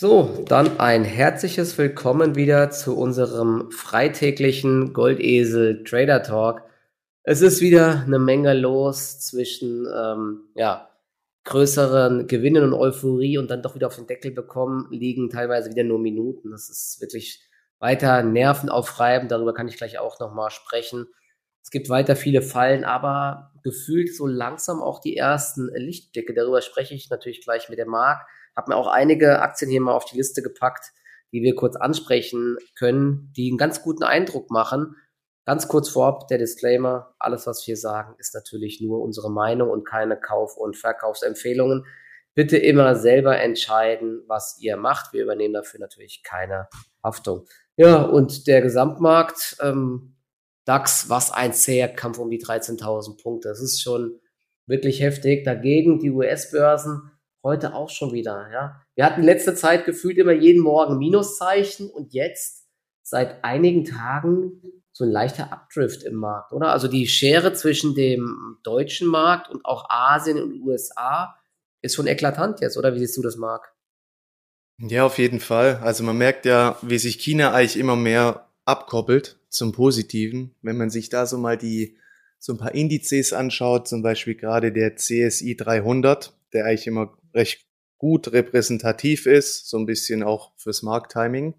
So, dann ein herzliches Willkommen wieder zu unserem freitäglichen Goldesel Trader Talk. Es ist wieder eine Menge los zwischen ähm, ja, größeren Gewinnen und Euphorie und dann doch wieder auf den Deckel bekommen, liegen teilweise wieder nur Minuten. Das ist wirklich weiter nervenaufreibend. Darüber kann ich gleich auch nochmal sprechen. Es gibt weiter viele Fallen, aber gefühlt so langsam auch die ersten Lichtblicke. Darüber spreche ich natürlich gleich mit der Marc. Habe mir auch einige Aktien hier mal auf die Liste gepackt, die wir kurz ansprechen können, die einen ganz guten Eindruck machen. Ganz kurz vorab der Disclaimer, alles, was wir sagen, ist natürlich nur unsere Meinung und keine Kauf- und Verkaufsempfehlungen. Bitte immer selber entscheiden, was ihr macht. Wir übernehmen dafür natürlich keine Haftung. Ja, und der Gesamtmarkt, ähm, DAX, was ein zäher Kampf um die 13.000 Punkte. Das ist schon wirklich heftig. Dagegen die US-Börsen heute auch schon wieder. Ja, wir hatten letzte Zeit gefühlt immer jeden Morgen Minuszeichen und jetzt seit einigen Tagen so ein leichter Updrift im Markt, oder? Also die Schere zwischen dem deutschen Markt und auch Asien und USA ist schon eklatant jetzt, oder? Wie siehst du das, Marc? Ja, auf jeden Fall. Also man merkt ja, wie sich China eigentlich immer mehr abkoppelt zum Positiven. Wenn man sich da so mal die so ein paar Indizes anschaut, zum Beispiel gerade der CSI 300, der eigentlich immer recht gut repräsentativ ist, so ein bisschen auch fürs Markttiming.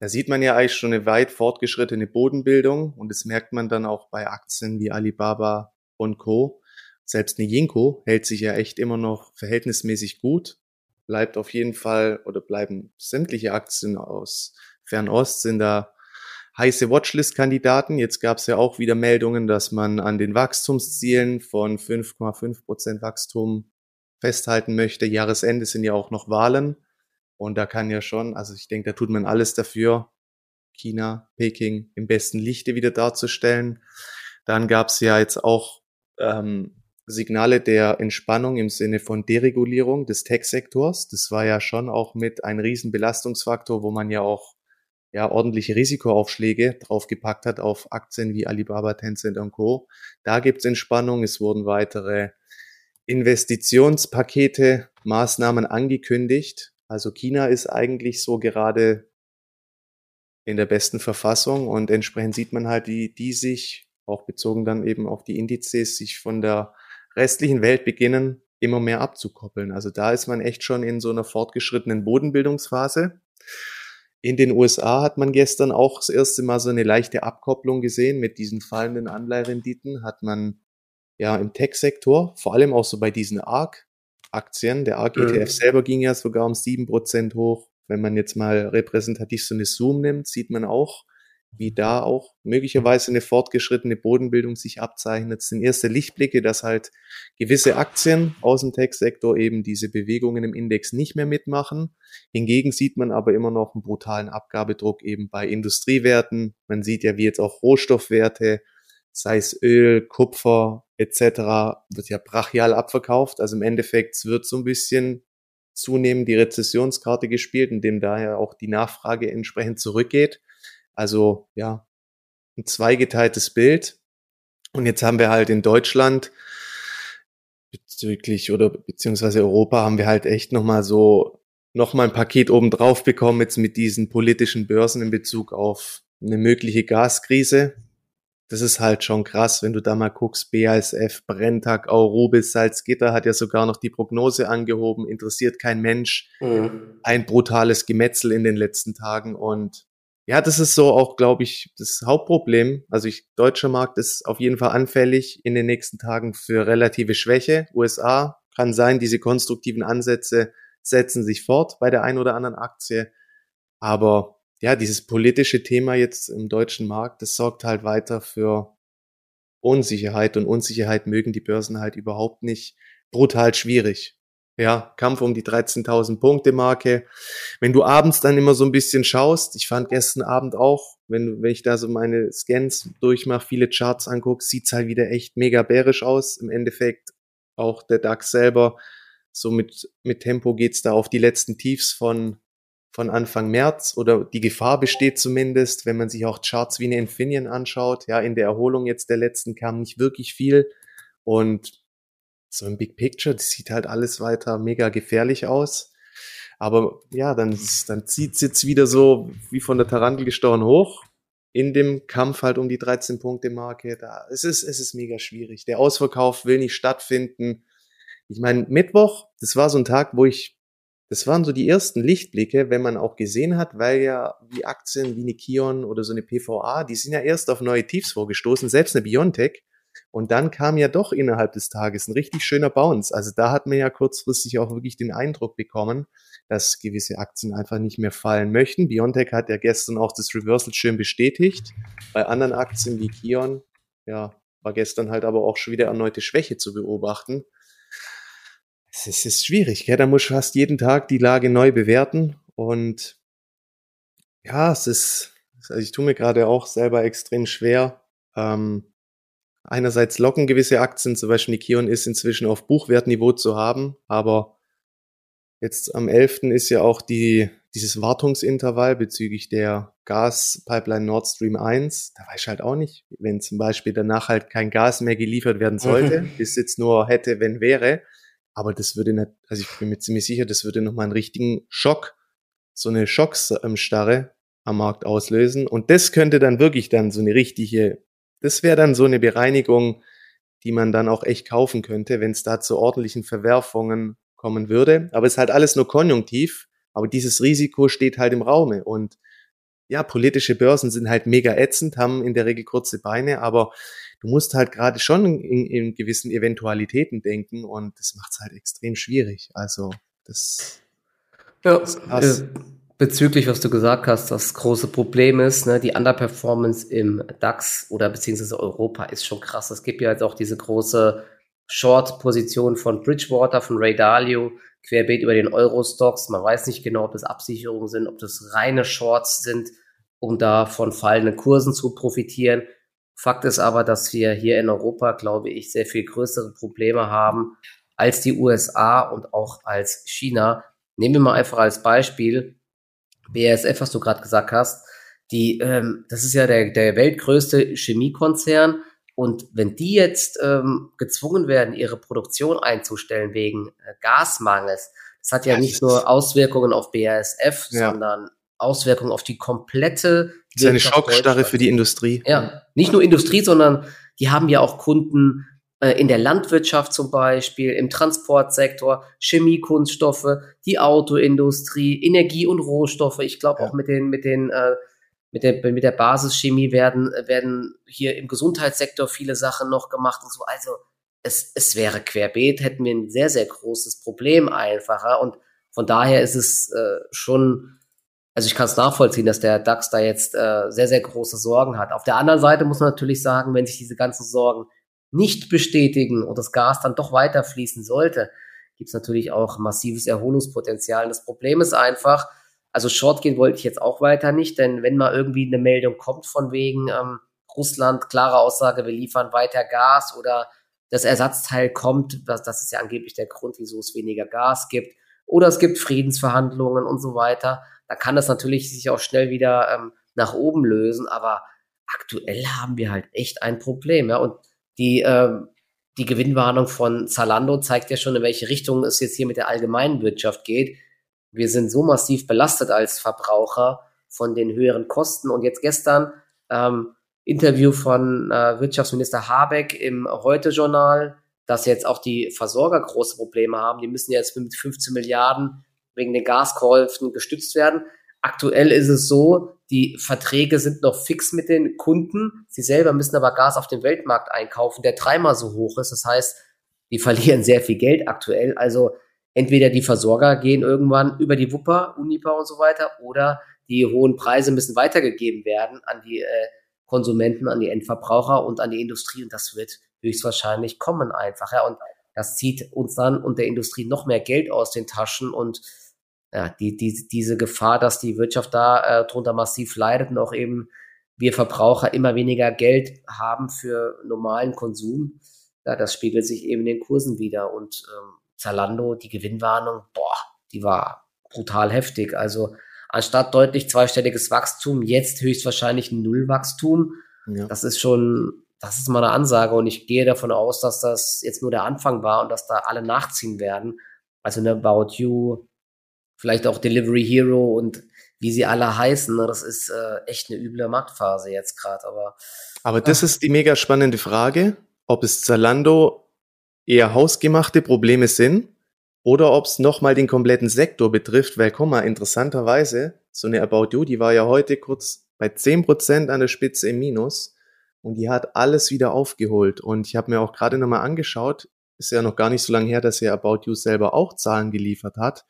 Da sieht man ja eigentlich schon eine weit fortgeschrittene Bodenbildung und das merkt man dann auch bei Aktien wie Alibaba und Co. Selbst eine Jinko hält sich ja echt immer noch verhältnismäßig gut, bleibt auf jeden Fall oder bleiben sämtliche Aktien aus Fernost sind da heiße Watchlist-Kandidaten. Jetzt gab es ja auch wieder Meldungen, dass man an den Wachstumszielen von 5,5 Prozent Wachstum festhalten möchte. Jahresende sind ja auch noch Wahlen. Und da kann ja schon, also ich denke, da tut man alles dafür, China, Peking im besten Lichte wieder darzustellen. Dann gab es ja jetzt auch ähm, Signale der Entspannung im Sinne von Deregulierung des Tech-Sektors. Das war ja schon auch mit ein Riesenbelastungsfaktor, wo man ja auch ja, ordentliche Risikoaufschläge draufgepackt hat auf Aktien wie Alibaba, Tencent und Co. Da gibt's Entspannung. Es wurden weitere Investitionspakete, Maßnahmen angekündigt. Also China ist eigentlich so gerade in der besten Verfassung und entsprechend sieht man halt, die, die sich, auch bezogen dann eben auf die Indizes, sich von der restlichen Welt beginnen, immer mehr abzukoppeln. Also da ist man echt schon in so einer fortgeschrittenen Bodenbildungsphase. In den USA hat man gestern auch das erste Mal so eine leichte Abkopplung gesehen mit diesen fallenden Anleiherenditen. Hat man ja im Tech-Sektor, vor allem auch so bei diesen ARK-Aktien. Der ARK-ETF mhm. selber ging ja sogar um sieben Prozent hoch. Wenn man jetzt mal repräsentativ so eine Zoom nimmt, sieht man auch, wie da auch möglicherweise eine fortgeschrittene Bodenbildung sich abzeichnet. Sind erste Lichtblicke, dass halt gewisse Aktien aus dem Tech-Sektor eben diese Bewegungen im Index nicht mehr mitmachen. Hingegen sieht man aber immer noch einen brutalen Abgabedruck eben bei Industriewerten. Man sieht ja, wie jetzt auch Rohstoffwerte, sei es Öl, Kupfer etc., wird ja brachial abverkauft. Also im Endeffekt wird so ein bisschen zunehmend die Rezessionskarte gespielt, indem daher auch die Nachfrage entsprechend zurückgeht. Also ja, ein zweigeteiltes Bild. Und jetzt haben wir halt in Deutschland bezüglich oder beziehungsweise Europa haben wir halt echt nochmal so nochmal ein Paket oben drauf bekommen jetzt mit diesen politischen Börsen in Bezug auf eine mögliche Gaskrise. Das ist halt schon krass, wenn du da mal guckst, BASF, Brenntag, Aurobis, Salzgitter hat ja sogar noch die Prognose angehoben, interessiert kein Mensch. Mhm. Ein brutales Gemetzel in den letzten Tagen und ja, das ist so auch, glaube ich, das Hauptproblem. Also ich, deutscher Markt ist auf jeden Fall anfällig in den nächsten Tagen für relative Schwäche. USA kann sein, diese konstruktiven Ansätze setzen sich fort bei der einen oder anderen Aktie. Aber ja, dieses politische Thema jetzt im deutschen Markt, das sorgt halt weiter für Unsicherheit und Unsicherheit mögen die Börsen halt überhaupt nicht. Brutal schwierig ja, Kampf um die 13.000 Punkte Marke. Wenn du abends dann immer so ein bisschen schaust, ich fand gestern Abend auch, wenn, wenn ich da so meine Scans durchmache, viele Charts angucke, sieht's halt wieder echt mega bärisch aus. Im Endeffekt auch der DAX selber, so mit, mit Tempo geht's da auf die letzten Tiefs von, von Anfang März oder die Gefahr besteht zumindest, wenn man sich auch Charts wie eine Infineon anschaut. Ja, in der Erholung jetzt der letzten kam nicht wirklich viel und so im Big Picture, das sieht halt alles weiter mega gefährlich aus. Aber ja, dann, dann zieht es jetzt wieder so wie von der Tarantel gestochen hoch in dem Kampf halt um die 13 Punkte Marke. Da es ist es ist mega schwierig. Der Ausverkauf will nicht stattfinden. Ich meine, Mittwoch, das war so ein Tag, wo ich das waren so die ersten Lichtblicke, wenn man auch gesehen hat, weil ja wie Aktien wie eine Kion oder so eine PVA, die sind ja erst auf neue Tiefs vorgestoßen, selbst eine Biontech. Und dann kam ja doch innerhalb des Tages ein richtig schöner Bounce. Also da hat man ja kurzfristig auch wirklich den Eindruck bekommen, dass gewisse Aktien einfach nicht mehr fallen möchten. Biontech hat ja gestern auch das Reversal schön bestätigt. Bei anderen Aktien wie Kion, ja, war gestern halt aber auch schon wieder erneute Schwäche zu beobachten. Es ist, schwierig, gell? da muss fast jeden Tag die Lage neu bewerten und ja, es ist, also ich tue mir gerade auch selber extrem schwer. Ähm, einerseits locken gewisse Aktien, zum Beispiel die Kion ist inzwischen auf Buchwertniveau zu haben, aber Jetzt am 11. ist ja auch die, dieses Wartungsintervall bezüglich der Gaspipeline Nord Stream 1. Da weiß ich halt auch nicht, wenn zum Beispiel danach halt kein Gas mehr geliefert werden sollte, mhm. bis jetzt nur hätte, wenn wäre. Aber das würde nicht, also ich bin mir ziemlich sicher, das würde nochmal einen richtigen Schock, so eine Schocksstarre am Markt auslösen. Und das könnte dann wirklich dann so eine richtige, das wäre dann so eine Bereinigung, die man dann auch echt kaufen könnte, wenn es da zu ordentlichen Verwerfungen kommen würde. Aber es ist halt alles nur konjunktiv. Aber dieses Risiko steht halt im Raume. Und ja, politische Börsen sind halt mega ätzend, haben in der Regel kurze Beine, aber du musst halt gerade schon in, in, gewissen Eventualitäten denken und das macht es halt extrem schwierig. Also das, ja, das bezüglich, was du gesagt hast, das große Problem ist, ne, die Underperformance im DAX oder beziehungsweise Europa ist schon krass. Es gibt ja jetzt auch diese große Short-Position von Bridgewater, von Ray Dalio, querbeet über den Euro-Stocks. Man weiß nicht genau, ob das Absicherungen sind, ob das reine Shorts sind, um da von fallenden Kursen zu profitieren. Fakt ist aber, dass wir hier in Europa, glaube ich, sehr viel größere Probleme haben als die USA und auch als China. Nehmen wir mal einfach als Beispiel BASF, was du gerade gesagt hast. Die, ähm, das ist ja der, der weltgrößte Chemiekonzern und wenn die jetzt ähm, gezwungen werden, ihre Produktion einzustellen wegen äh, Gasmangels, das hat ja, ja nicht nur Auswirkungen auf BASF, ja. sondern Auswirkungen auf die komplette. Das ist eine Schockstarre für die Industrie. Ja, nicht nur Industrie, sondern die haben ja auch Kunden in der Landwirtschaft zum Beispiel, im Transportsektor, Chemiekunststoffe, die Autoindustrie, Energie und Rohstoffe. Ich glaube ja. auch mit den mit den äh, mit der, mit der Basischemie werden, werden hier im Gesundheitssektor viele Sachen noch gemacht und so. Also es, es wäre querbeet, hätten wir ein sehr, sehr großes Problem einfacher. Und von daher ist es äh, schon, also ich kann es nachvollziehen, dass der DAX da jetzt äh, sehr, sehr große Sorgen hat. Auf der anderen Seite muss man natürlich sagen, wenn sich diese ganzen Sorgen nicht bestätigen und das Gas dann doch weiterfließen sollte, gibt es natürlich auch massives Erholungspotenzial. Und das Problem ist einfach, also Short gehen wollte ich jetzt auch weiter nicht, denn wenn mal irgendwie eine Meldung kommt von wegen ähm, Russland, klare Aussage, wir liefern weiter Gas oder das Ersatzteil kommt, das, das ist ja angeblich der Grund, wieso es weniger Gas gibt, oder es gibt Friedensverhandlungen und so weiter, da kann das natürlich sich auch schnell wieder ähm, nach oben lösen, aber aktuell haben wir halt echt ein Problem, ja, und die, ähm, die Gewinnwarnung von Zalando zeigt ja schon, in welche Richtung es jetzt hier mit der allgemeinen Wirtschaft geht wir sind so massiv belastet als Verbraucher von den höheren Kosten. Und jetzt gestern ähm, Interview von äh, Wirtschaftsminister Habeck im Heute-Journal, dass jetzt auch die Versorger große Probleme haben. Die müssen jetzt mit 15 Milliarden wegen den Gaskäufen gestützt werden. Aktuell ist es so, die Verträge sind noch fix mit den Kunden. Sie selber müssen aber Gas auf dem Weltmarkt einkaufen, der dreimal so hoch ist. Das heißt, die verlieren sehr viel Geld aktuell. Also entweder die Versorger gehen irgendwann über die Wupper, Unipa und so weiter, oder die hohen Preise müssen weitergegeben werden an die äh, Konsumenten, an die Endverbraucher und an die Industrie. Und das wird höchstwahrscheinlich kommen einfach. Ja. Und das zieht uns dann und der Industrie noch mehr Geld aus den Taschen und ja, die, die, diese Gefahr, dass die Wirtschaft da äh, drunter massiv leidet und auch eben wir Verbraucher immer weniger Geld haben für normalen Konsum, ja, das spiegelt sich eben in den Kursen wieder. Und ähm, Zalando, die Gewinnwarnung, boah, die war brutal heftig. Also anstatt deutlich zweistelliges Wachstum, jetzt höchstwahrscheinlich Nullwachstum. Ja. Das ist schon, das ist mal eine Ansage und ich gehe davon aus, dass das jetzt nur der Anfang war und dass da alle nachziehen werden. Also eine About You, vielleicht auch Delivery Hero und wie sie alle heißen. Ne? Das ist äh, echt eine üble Marktphase jetzt gerade. Aber, aber das ach. ist die mega spannende Frage, ob es Zalando eher hausgemachte Probleme sind oder ob es nochmal den kompletten Sektor betrifft, weil, guck mal, interessanterweise, so eine About You, die war ja heute kurz bei 10% an der Spitze im Minus und die hat alles wieder aufgeholt. Und ich habe mir auch gerade nochmal angeschaut, ist ja noch gar nicht so lange her, dass ja About You selber auch Zahlen geliefert hat.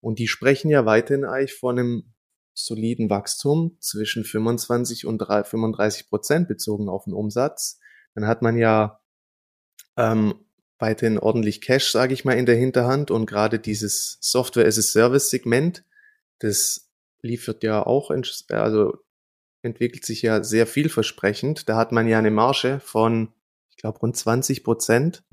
Und die sprechen ja weiterhin eigentlich von einem soliden Wachstum zwischen 25 und 35 Prozent bezogen auf den Umsatz. Dann hat man ja ähm, weiterhin ordentlich Cash, sage ich mal, in der Hinterhand und gerade dieses Software as a Service Segment, das liefert ja auch, also entwickelt sich ja sehr vielversprechend. Da hat man ja eine Marge von, ich glaube, rund 20 Prozent.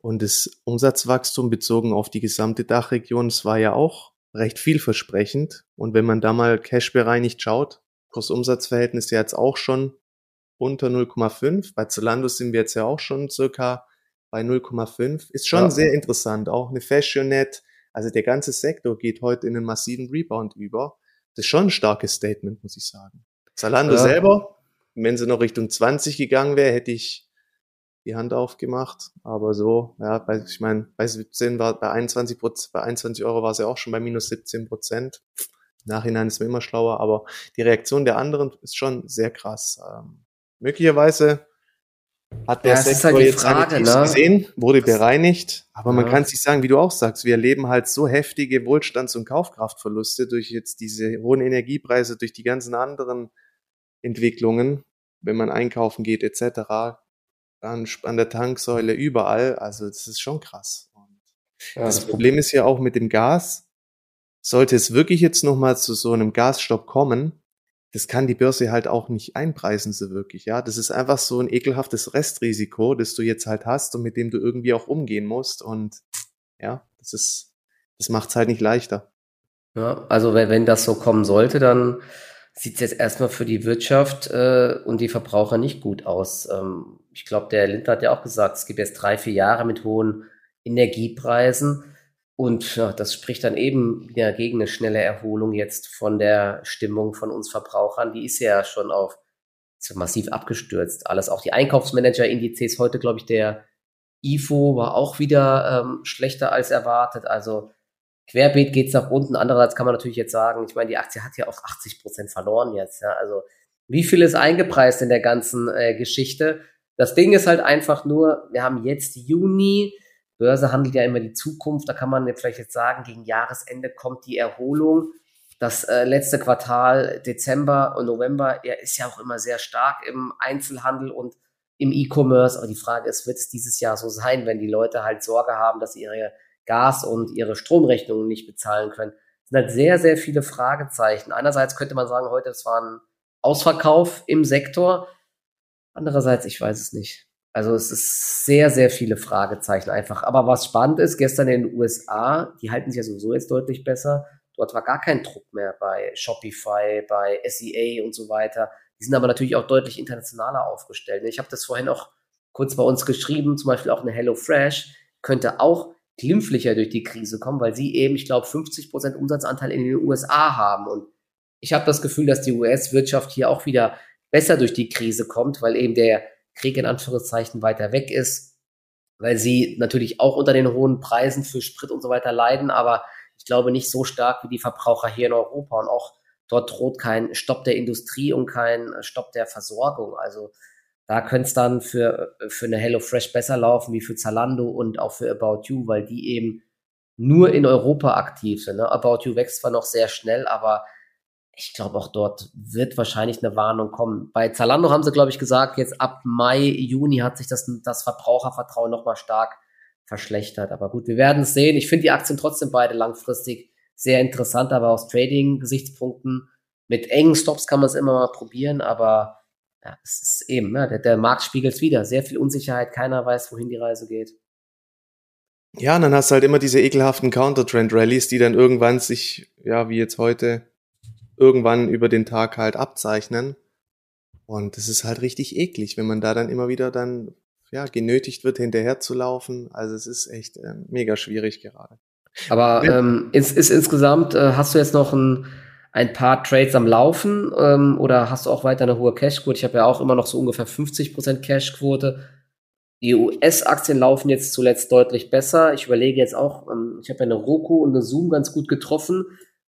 Und das Umsatzwachstum bezogen auf die gesamte Dachregion, das war ja auch recht vielversprechend. Und wenn man da mal Cash bereinigt schaut, Kurs-Umsatz-Verhältnis ja jetzt auch schon unter 0,5. Bei Zalando sind wir jetzt ja auch schon circa bei 0,5. Ist schon ja. sehr interessant. Auch eine Fashionet, also der ganze Sektor geht heute in einen massiven Rebound über. Das ist schon ein starkes Statement, muss ich sagen. Zalando ja. selber, wenn sie noch Richtung 20 gegangen wäre, hätte ich die Hand aufgemacht. Aber so, ja, bei, ich meine, bei 17 war, bei 21 bei 21 Euro war es ja auch schon bei minus 17 Prozent. Nachhinein ist man immer schlauer, aber die Reaktion der anderen ist schon sehr krass. Ähm, möglicherweise hat der ja, Sektor halt jetzt Frage, ne? gesehen, wurde bereinigt, aber ja. man kann sich sagen, wie du auch sagst, wir erleben halt so heftige Wohlstands- und Kaufkraftverluste durch jetzt diese hohen Energiepreise, durch die ganzen anderen Entwicklungen, wenn man einkaufen geht etc an, an der Tanksäule, überall. Also das ist schon krass. Ja, das, das Problem ist ja auch mit dem Gas. Sollte es wirklich jetzt nochmal zu so einem Gasstopp kommen, das kann die Börse halt auch nicht einpreisen so wirklich, ja. Das ist einfach so ein ekelhaftes Restrisiko, das du jetzt halt hast und mit dem du irgendwie auch umgehen musst und ja, das ist, das macht's halt nicht leichter. Ja, also wenn, wenn das so kommen sollte, dann sieht es jetzt erstmal für die Wirtschaft äh, und die Verbraucher nicht gut aus. Ähm, ich glaube, der Lindner hat ja auch gesagt, es gibt jetzt drei, vier Jahre mit hohen Energiepreisen. Und ja, das spricht dann eben ja, gegen eine schnelle Erholung jetzt von der Stimmung von uns Verbrauchern. Die ist ja schon auf so massiv abgestürzt. Alles, auch die Einkaufsmanager-Indizes heute, glaube ich, der IFO war auch wieder ähm, schlechter als erwartet. Also Querbeet geht's nach unten. Andererseits kann man natürlich jetzt sagen, ich meine, die Aktie hat ja auch 80 Prozent verloren jetzt. Ja. Also wie viel ist eingepreist in der ganzen äh, Geschichte? Das Ding ist halt einfach nur, wir haben jetzt Juni, Börse handelt ja immer die Zukunft, da kann man jetzt vielleicht jetzt sagen, gegen Jahresende kommt die Erholung. Das äh, letzte Quartal, Dezember und November, ja, ist ja auch immer sehr stark im Einzelhandel und im E-Commerce. Aber die Frage ist, wird es dieses Jahr so sein, wenn die Leute halt Sorge haben, dass sie ihre Gas- und ihre Stromrechnungen nicht bezahlen können? Das sind halt sehr, sehr viele Fragezeichen. Einerseits könnte man sagen, heute, es war ein Ausverkauf im Sektor. Andererseits, ich weiß es nicht. Also es ist sehr, sehr viele Fragezeichen einfach. Aber was spannend ist, gestern in den USA, die halten sich ja sowieso jetzt deutlich besser. Dort war gar kein Druck mehr bei Shopify, bei SEA und so weiter. Die sind aber natürlich auch deutlich internationaler aufgestellt. Ich habe das vorhin auch kurz bei uns geschrieben, zum Beispiel auch eine HelloFresh könnte auch glimpflicher durch die Krise kommen, weil sie eben, ich glaube, 50% Umsatzanteil in den USA haben. Und ich habe das Gefühl, dass die US-Wirtschaft hier auch wieder besser durch die Krise kommt, weil eben der Krieg in Anführungszeichen weiter weg ist, weil sie natürlich auch unter den hohen Preisen für Sprit und so weiter leiden, aber ich glaube nicht so stark wie die Verbraucher hier in Europa und auch dort droht kein Stopp der Industrie und kein Stopp der Versorgung. Also da könnte es dann für, für eine HelloFresh besser laufen wie für Zalando und auch für About You, weil die eben nur in Europa aktiv sind. Ne? About You wächst zwar noch sehr schnell, aber ich glaube, auch dort wird wahrscheinlich eine Warnung kommen. Bei Zalando haben sie, glaube ich, gesagt, jetzt ab Mai, Juni hat sich das, das Verbrauchervertrauen nochmal stark verschlechtert. Aber gut, wir werden es sehen. Ich finde die Aktien trotzdem beide langfristig sehr interessant, aber aus Trading-Gesichtspunkten mit engen Stops kann man es immer mal probieren, aber ja, es ist eben, ne, der, der Markt spiegelt es wieder. Sehr viel Unsicherheit, keiner weiß, wohin die Reise geht. Ja, und dann hast du halt immer diese ekelhaften Counter-Trend-Rallies, die dann irgendwann sich, ja, wie jetzt heute, irgendwann über den Tag halt abzeichnen. Und das ist halt richtig eklig, wenn man da dann immer wieder dann ja, genötigt wird, hinterher zu laufen. Also es ist echt äh, mega schwierig gerade. Aber ähm, ist, ist insgesamt, äh, hast du jetzt noch ein, ein paar Trades am Laufen ähm, oder hast du auch weiter eine hohe Cashquote? Ich habe ja auch immer noch so ungefähr 50% Cashquote. Die US-Aktien laufen jetzt zuletzt deutlich besser. Ich überlege jetzt auch, ähm, ich habe ja eine Roku und eine Zoom ganz gut getroffen.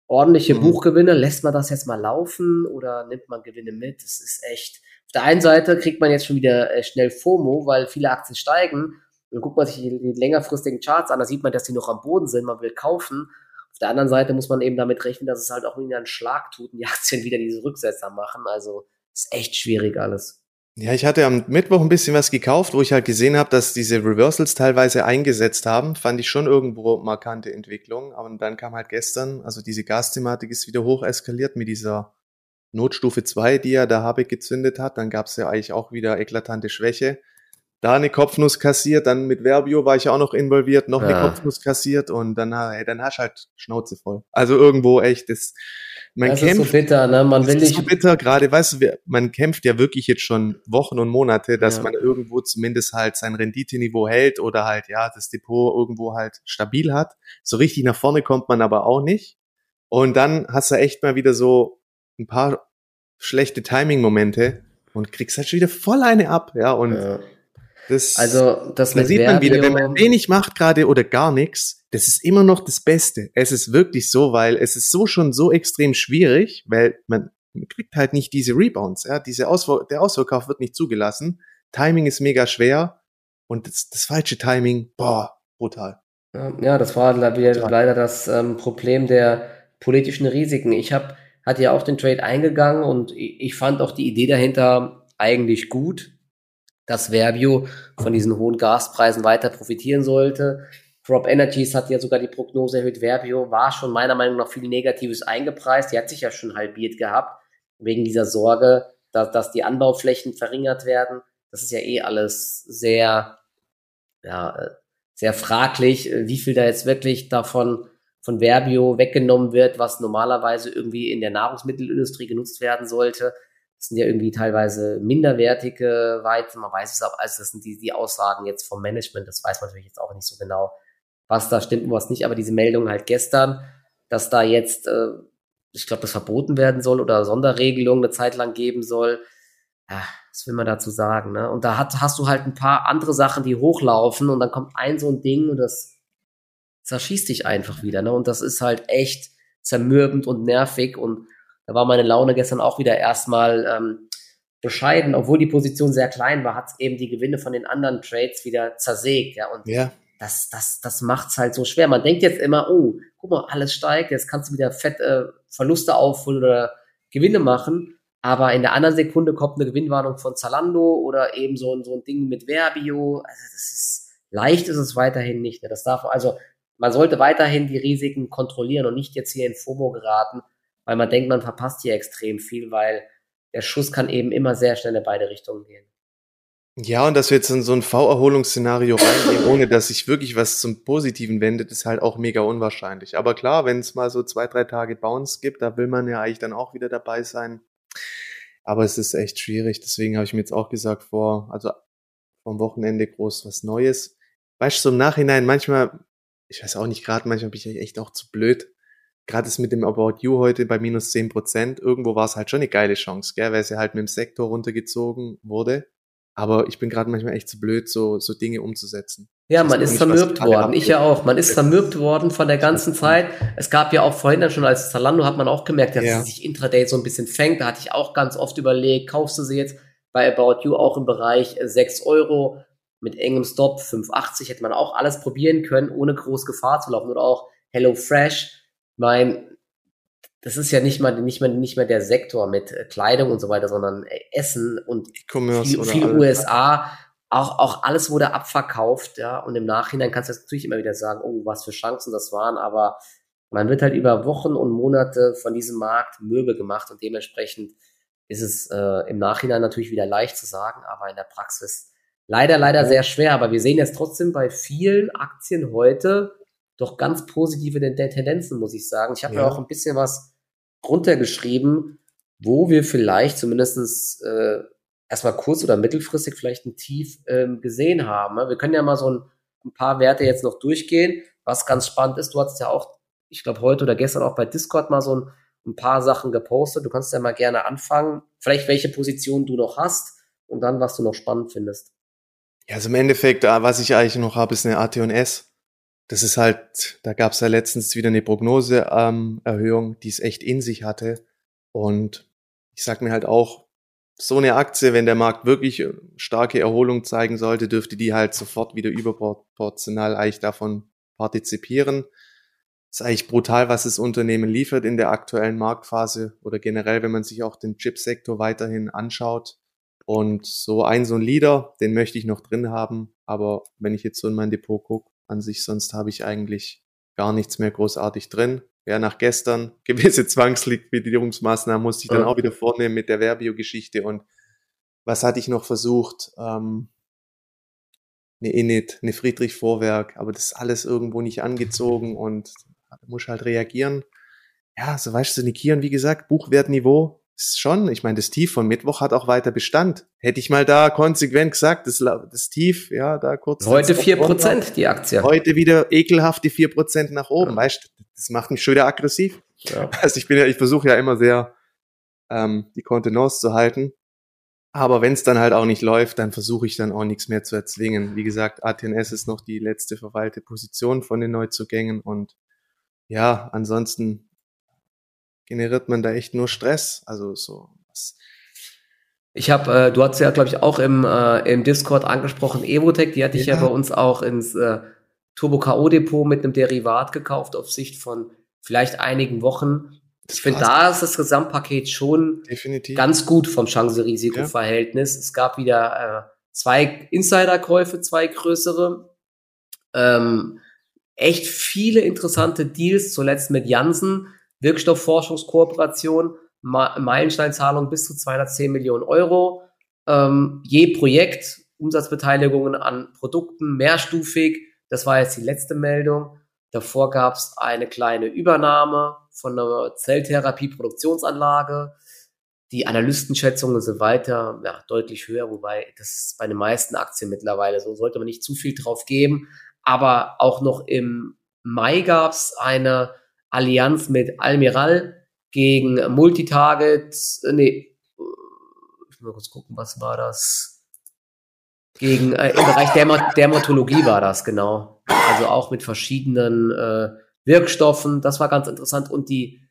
Ordentliche mhm. Buchgewinne. Lässt man das jetzt mal laufen oder nimmt man Gewinne mit? Das ist echt. Auf der einen Seite kriegt man jetzt schon wieder äh, schnell FOMO, weil viele Aktien steigen. Und guckt man sich die, die längerfristigen Charts an, da sieht man, dass die noch am Boden sind. Man will kaufen. Auf der anderen Seite muss man eben damit rechnen, dass es halt auch wieder einen Schlag tut und die Aktien wieder diese Rücksetzer machen. Also ist echt schwierig alles. Ja, ich hatte am Mittwoch ein bisschen was gekauft, wo ich halt gesehen habe, dass diese Reversals teilweise eingesetzt haben. Fand ich schon irgendwo markante Entwicklung. Aber dann kam halt gestern, also diese Gasthematik ist wieder hoch eskaliert mit dieser Notstufe 2, die ja der Habeck gezündet hat. Dann gab es ja eigentlich auch wieder eklatante Schwäche. Da eine Kopfnuss kassiert, dann mit Verbio war ich ja auch noch involviert, noch ja. eine Kopfnuss kassiert und dann, hey, dann hast du halt Schnauze voll. Also irgendwo echt, das, man das kämpft, ist so bitter, ne? Man will nicht. so bitter, gerade, weißt du, man kämpft ja wirklich jetzt schon Wochen und Monate, dass ja. man irgendwo zumindest halt sein Renditeniveau hält oder halt, ja, das Depot irgendwo halt stabil hat. So richtig nach vorne kommt man aber auch nicht. Und dann hast du echt mal wieder so ein paar schlechte Timing-Momente und kriegst halt schon wieder voll eine ab, ja, und ja. Das, also, das da sieht man wieder, wenn man wenig macht gerade oder gar nichts, das ist immer noch das Beste. Es ist wirklich so, weil es ist so schon so extrem schwierig, weil man, kriegt halt nicht diese Rebounds, ja, diese Ausver der Ausverkauf wird nicht zugelassen. Timing ist mega schwer und das, das falsche Timing, boah, brutal. Ja, das war leider das ähm, Problem der politischen Risiken. Ich habe hatte ja auch den Trade eingegangen und ich fand auch die Idee dahinter eigentlich gut dass Verbio von diesen hohen Gaspreisen weiter profitieren sollte. Crop Energies hat ja sogar die Prognose erhöht. Verbio war schon meiner Meinung nach viel Negatives eingepreist. Die hat sich ja schon halbiert gehabt, wegen dieser Sorge, dass, dass die Anbauflächen verringert werden. Das ist ja eh alles sehr, ja, sehr fraglich, wie viel da jetzt wirklich davon von Verbio weggenommen wird, was normalerweise irgendwie in der Nahrungsmittelindustrie genutzt werden sollte. Das sind ja irgendwie teilweise minderwertige Weizen. Man weiß es auch, also das sind die, die Aussagen jetzt vom Management. Das weiß man natürlich jetzt auch nicht so genau, was da stimmt und was nicht. Aber diese Meldung halt gestern, dass da jetzt, äh, ich glaube, das verboten werden soll oder Sonderregelungen eine Zeit lang geben soll. Ja, was will man dazu sagen? Ne? Und da hat, hast du halt ein paar andere Sachen, die hochlaufen und dann kommt ein so ein Ding und das zerschießt dich einfach wieder. Ne? Und das ist halt echt zermürbend und nervig und da war meine Laune gestern auch wieder erstmal ähm, bescheiden, obwohl die Position sehr klein war, hat es eben die Gewinne von den anderen Trades wieder zersägt. Ja, und ja. das, das, das macht's halt so schwer. Man denkt jetzt immer, oh, guck mal, alles steigt, jetzt kannst du wieder fett äh, Verluste aufholen oder Gewinne machen. Aber in der anderen Sekunde kommt eine Gewinnwarnung von Zalando oder eben so, so ein Ding mit Verbio. Also das ist leicht ist es weiterhin nicht. Ne? Das darf also man sollte weiterhin die Risiken kontrollieren und nicht jetzt hier in FOMO geraten weil man denkt, man verpasst hier extrem viel, weil der Schuss kann eben immer sehr schnell in beide Richtungen gehen. Ja, und dass wir jetzt in so ein V-Erholungsszenario reingehen, ohne dass sich wirklich was zum Positiven wendet, ist halt auch mega unwahrscheinlich. Aber klar, wenn es mal so zwei, drei Tage Bounce gibt, da will man ja eigentlich dann auch wieder dabei sein. Aber es ist echt schwierig. Deswegen habe ich mir jetzt auch gesagt, vor, also vom Wochenende groß was Neues. Weißt du, so im Nachhinein manchmal, ich weiß auch nicht, gerade manchmal bin ich echt auch zu blöd, gerade das mit dem About You heute bei minus zehn Prozent, irgendwo war es halt schon eine geile Chance, gell, weil sie halt mit dem Sektor runtergezogen wurde. Aber ich bin gerade manchmal echt zu blöd, so, so Dinge umzusetzen. Ja, man ist zermürbt worden. Ich ja auch. Man ist zermürbt worden von der ganzen Zeit. Es gab ja auch vorhin dann schon als Zalando hat man auch gemerkt, dass ja. sie sich intraday so ein bisschen fängt. Da hatte ich auch ganz oft überlegt, kaufst du sie jetzt bei About You auch im Bereich 6 Euro mit engem Stop 5,80 hätte man auch alles probieren können, ohne groß Gefahr zu laufen. Oder auch Hello Fresh mein, das ist ja nicht mal nicht mehr nicht mehr der Sektor mit äh, Kleidung und so weiter, sondern äh, Essen und viel, viel USA. Auch, auch alles wurde abverkauft, ja. Und im Nachhinein kannst du jetzt natürlich immer wieder sagen, oh, was für Chancen das waren, aber man wird halt über Wochen und Monate von diesem Markt mürbe gemacht und dementsprechend ist es äh, im Nachhinein natürlich wieder leicht zu sagen, aber in der Praxis leider, leider sehr schwer. Aber wir sehen jetzt trotzdem bei vielen Aktien heute, doch ganz positive Tendenzen, muss ich sagen. Ich habe ja. ja auch ein bisschen was runtergeschrieben, wo wir vielleicht zumindestens äh, erstmal kurz- oder mittelfristig vielleicht ein Tief ähm, gesehen haben. Ne? Wir können ja mal so ein, ein, paar Werte jetzt noch durchgehen. was ganz spannend ist, du hast ja auch, ich glaube, heute oder gestern auch bei Discord mal so ein, ein paar Sachen gepostet. Du kannst ja mal gerne anfangen. Vielleicht welche Position du noch hast und dann, was du noch spannend findest. Ja, also im Endeffekt, äh, was ich eigentlich noch habe, ist eine AT&S. Das ist halt, da gab es ja letztens wieder eine Prognoseerhöhung, ähm, die es echt in sich hatte. Und ich sag mir halt auch, so eine Aktie, wenn der Markt wirklich äh, starke Erholung zeigen sollte, dürfte die halt sofort wieder überproportional eigentlich davon partizipieren. Das ist eigentlich brutal, was das Unternehmen liefert in der aktuellen Marktphase oder generell, wenn man sich auch den Chipsektor weiterhin anschaut. Und so ein, so ein Leader, den möchte ich noch drin haben. Aber wenn ich jetzt so in mein Depot gucke, an sich, sonst habe ich eigentlich gar nichts mehr großartig drin ja, nach gestern gewisse Zwangsliquidierungsmaßnahmen musste ich dann auch wieder vornehmen mit der Verbio-Geschichte und was hatte ich noch versucht? Ähm, eine Init, eine Friedrich Vorwerk, aber das ist alles irgendwo nicht angezogen und muss halt reagieren. Ja, so weißt du, Nikieren, wie gesagt, Buchwertniveau ist schon, ich meine, das Tief von Mittwoch hat auch weiter Bestand. Hätte ich mal da konsequent gesagt, das, das Tief, ja, da kurz. Heute vier Prozent die Aktie. Heute wieder ekelhaft die vier Prozent nach oben, ja. weißt du, das macht mich schon wieder aggressiv. Ja. Also ich bin ja, ich versuche ja immer sehr, ähm, die Kontenance zu halten. Aber wenn es dann halt auch nicht läuft, dann versuche ich dann auch nichts mehr zu erzwingen. Wie gesagt, ATNS ist noch die letzte verweilte Position von den Neuzugängen und ja, ansonsten generiert man da echt nur Stress. Also so was. Ich habe, äh, du hast ja, glaube ich, auch im, äh, im Discord angesprochen, Evotech, die hatte ich ja bei uns auch ins äh, Turbo K.O. Depot mit einem Derivat gekauft auf Sicht von vielleicht einigen Wochen. Ich finde, da ist das Gesamtpaket schon Definitiv. ganz gut vom Chance-Risiko-Verhältnis. Ja. Es gab wieder äh, zwei Insiderkäufe, zwei größere. Ähm, echt viele interessante Deals, zuletzt mit Janssen Wirkstoffforschungskooperation, Meilensteinzahlung bis zu 210 Millionen Euro. Ähm, je Projekt, Umsatzbeteiligungen an Produkten, mehrstufig. Das war jetzt die letzte Meldung. Davor gab es eine kleine Übernahme von einer Zelltherapie-Produktionsanlage. Die Analystenschätzungen sind weiter ja, deutlich höher, wobei das ist bei den meisten Aktien mittlerweile so. Sollte man nicht zu viel drauf geben. Aber auch noch im Mai gab es eine Allianz mit Almiral gegen Multitarget, äh, nee, ich muss mal kurz gucken, was war das? Gegen, äh, im Bereich Dermat Dermatologie war das, genau. Also auch mit verschiedenen äh, Wirkstoffen, das war ganz interessant. Und die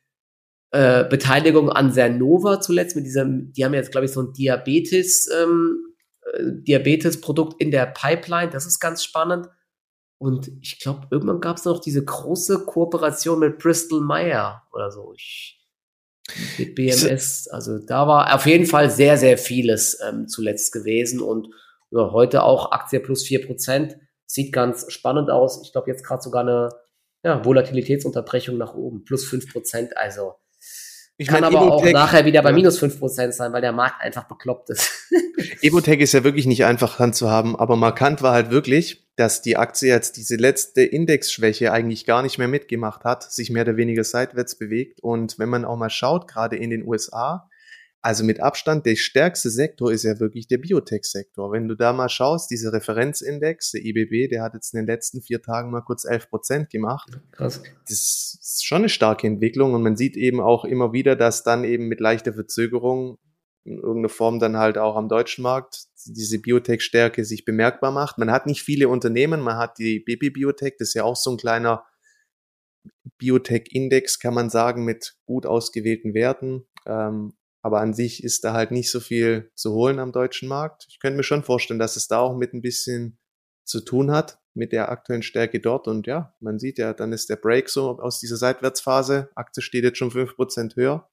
äh, Beteiligung an Cernova zuletzt mit diesem, die haben jetzt, glaube ich, so ein Diabetes, ähm, äh, Diabetes-Produkt in der Pipeline, das ist ganz spannend. Und ich glaube, irgendwann gab es noch diese große Kooperation mit Bristol Meyer oder so. Ich, mit BMS. Also da war auf jeden Fall sehr, sehr vieles ähm, zuletzt gewesen. Und ja, heute auch Aktie plus vier Prozent. Sieht ganz spannend aus. Ich glaube, jetzt gerade sogar eine ja, Volatilitätsunterbrechung nach oben. Plus fünf Prozent. Also ich Kann mein, aber Evotech, auch nachher wieder bei minus fünf Prozent sein, weil der Markt einfach bekloppt ist. Evotech ist ja wirklich nicht einfach handzuhaben, aber markant war halt wirklich, dass die Aktie jetzt diese letzte Indexschwäche eigentlich gar nicht mehr mitgemacht hat, sich mehr oder weniger seitwärts bewegt. Und wenn man auch mal schaut, gerade in den USA, also mit Abstand der stärkste Sektor ist ja wirklich der Biotech-Sektor. Wenn du da mal schaust, dieser Referenzindex, der IBB, der hat jetzt in den letzten vier Tagen mal kurz 11 Prozent gemacht. Krass. Das ist schon eine starke Entwicklung und man sieht eben auch immer wieder, dass dann eben mit leichter Verzögerung in irgendeiner Form dann halt auch am deutschen Markt diese Biotech-Stärke sich bemerkbar macht. Man hat nicht viele Unternehmen, man hat die BP Biotech, das ist ja auch so ein kleiner Biotech-Index, kann man sagen, mit gut ausgewählten Werten. Ähm, aber an sich ist da halt nicht so viel zu holen am deutschen Markt. Ich könnte mir schon vorstellen, dass es da auch mit ein bisschen zu tun hat, mit der aktuellen Stärke dort. Und ja, man sieht ja, dann ist der Break so aus dieser Seitwärtsphase. Aktie steht jetzt schon fünf Prozent höher.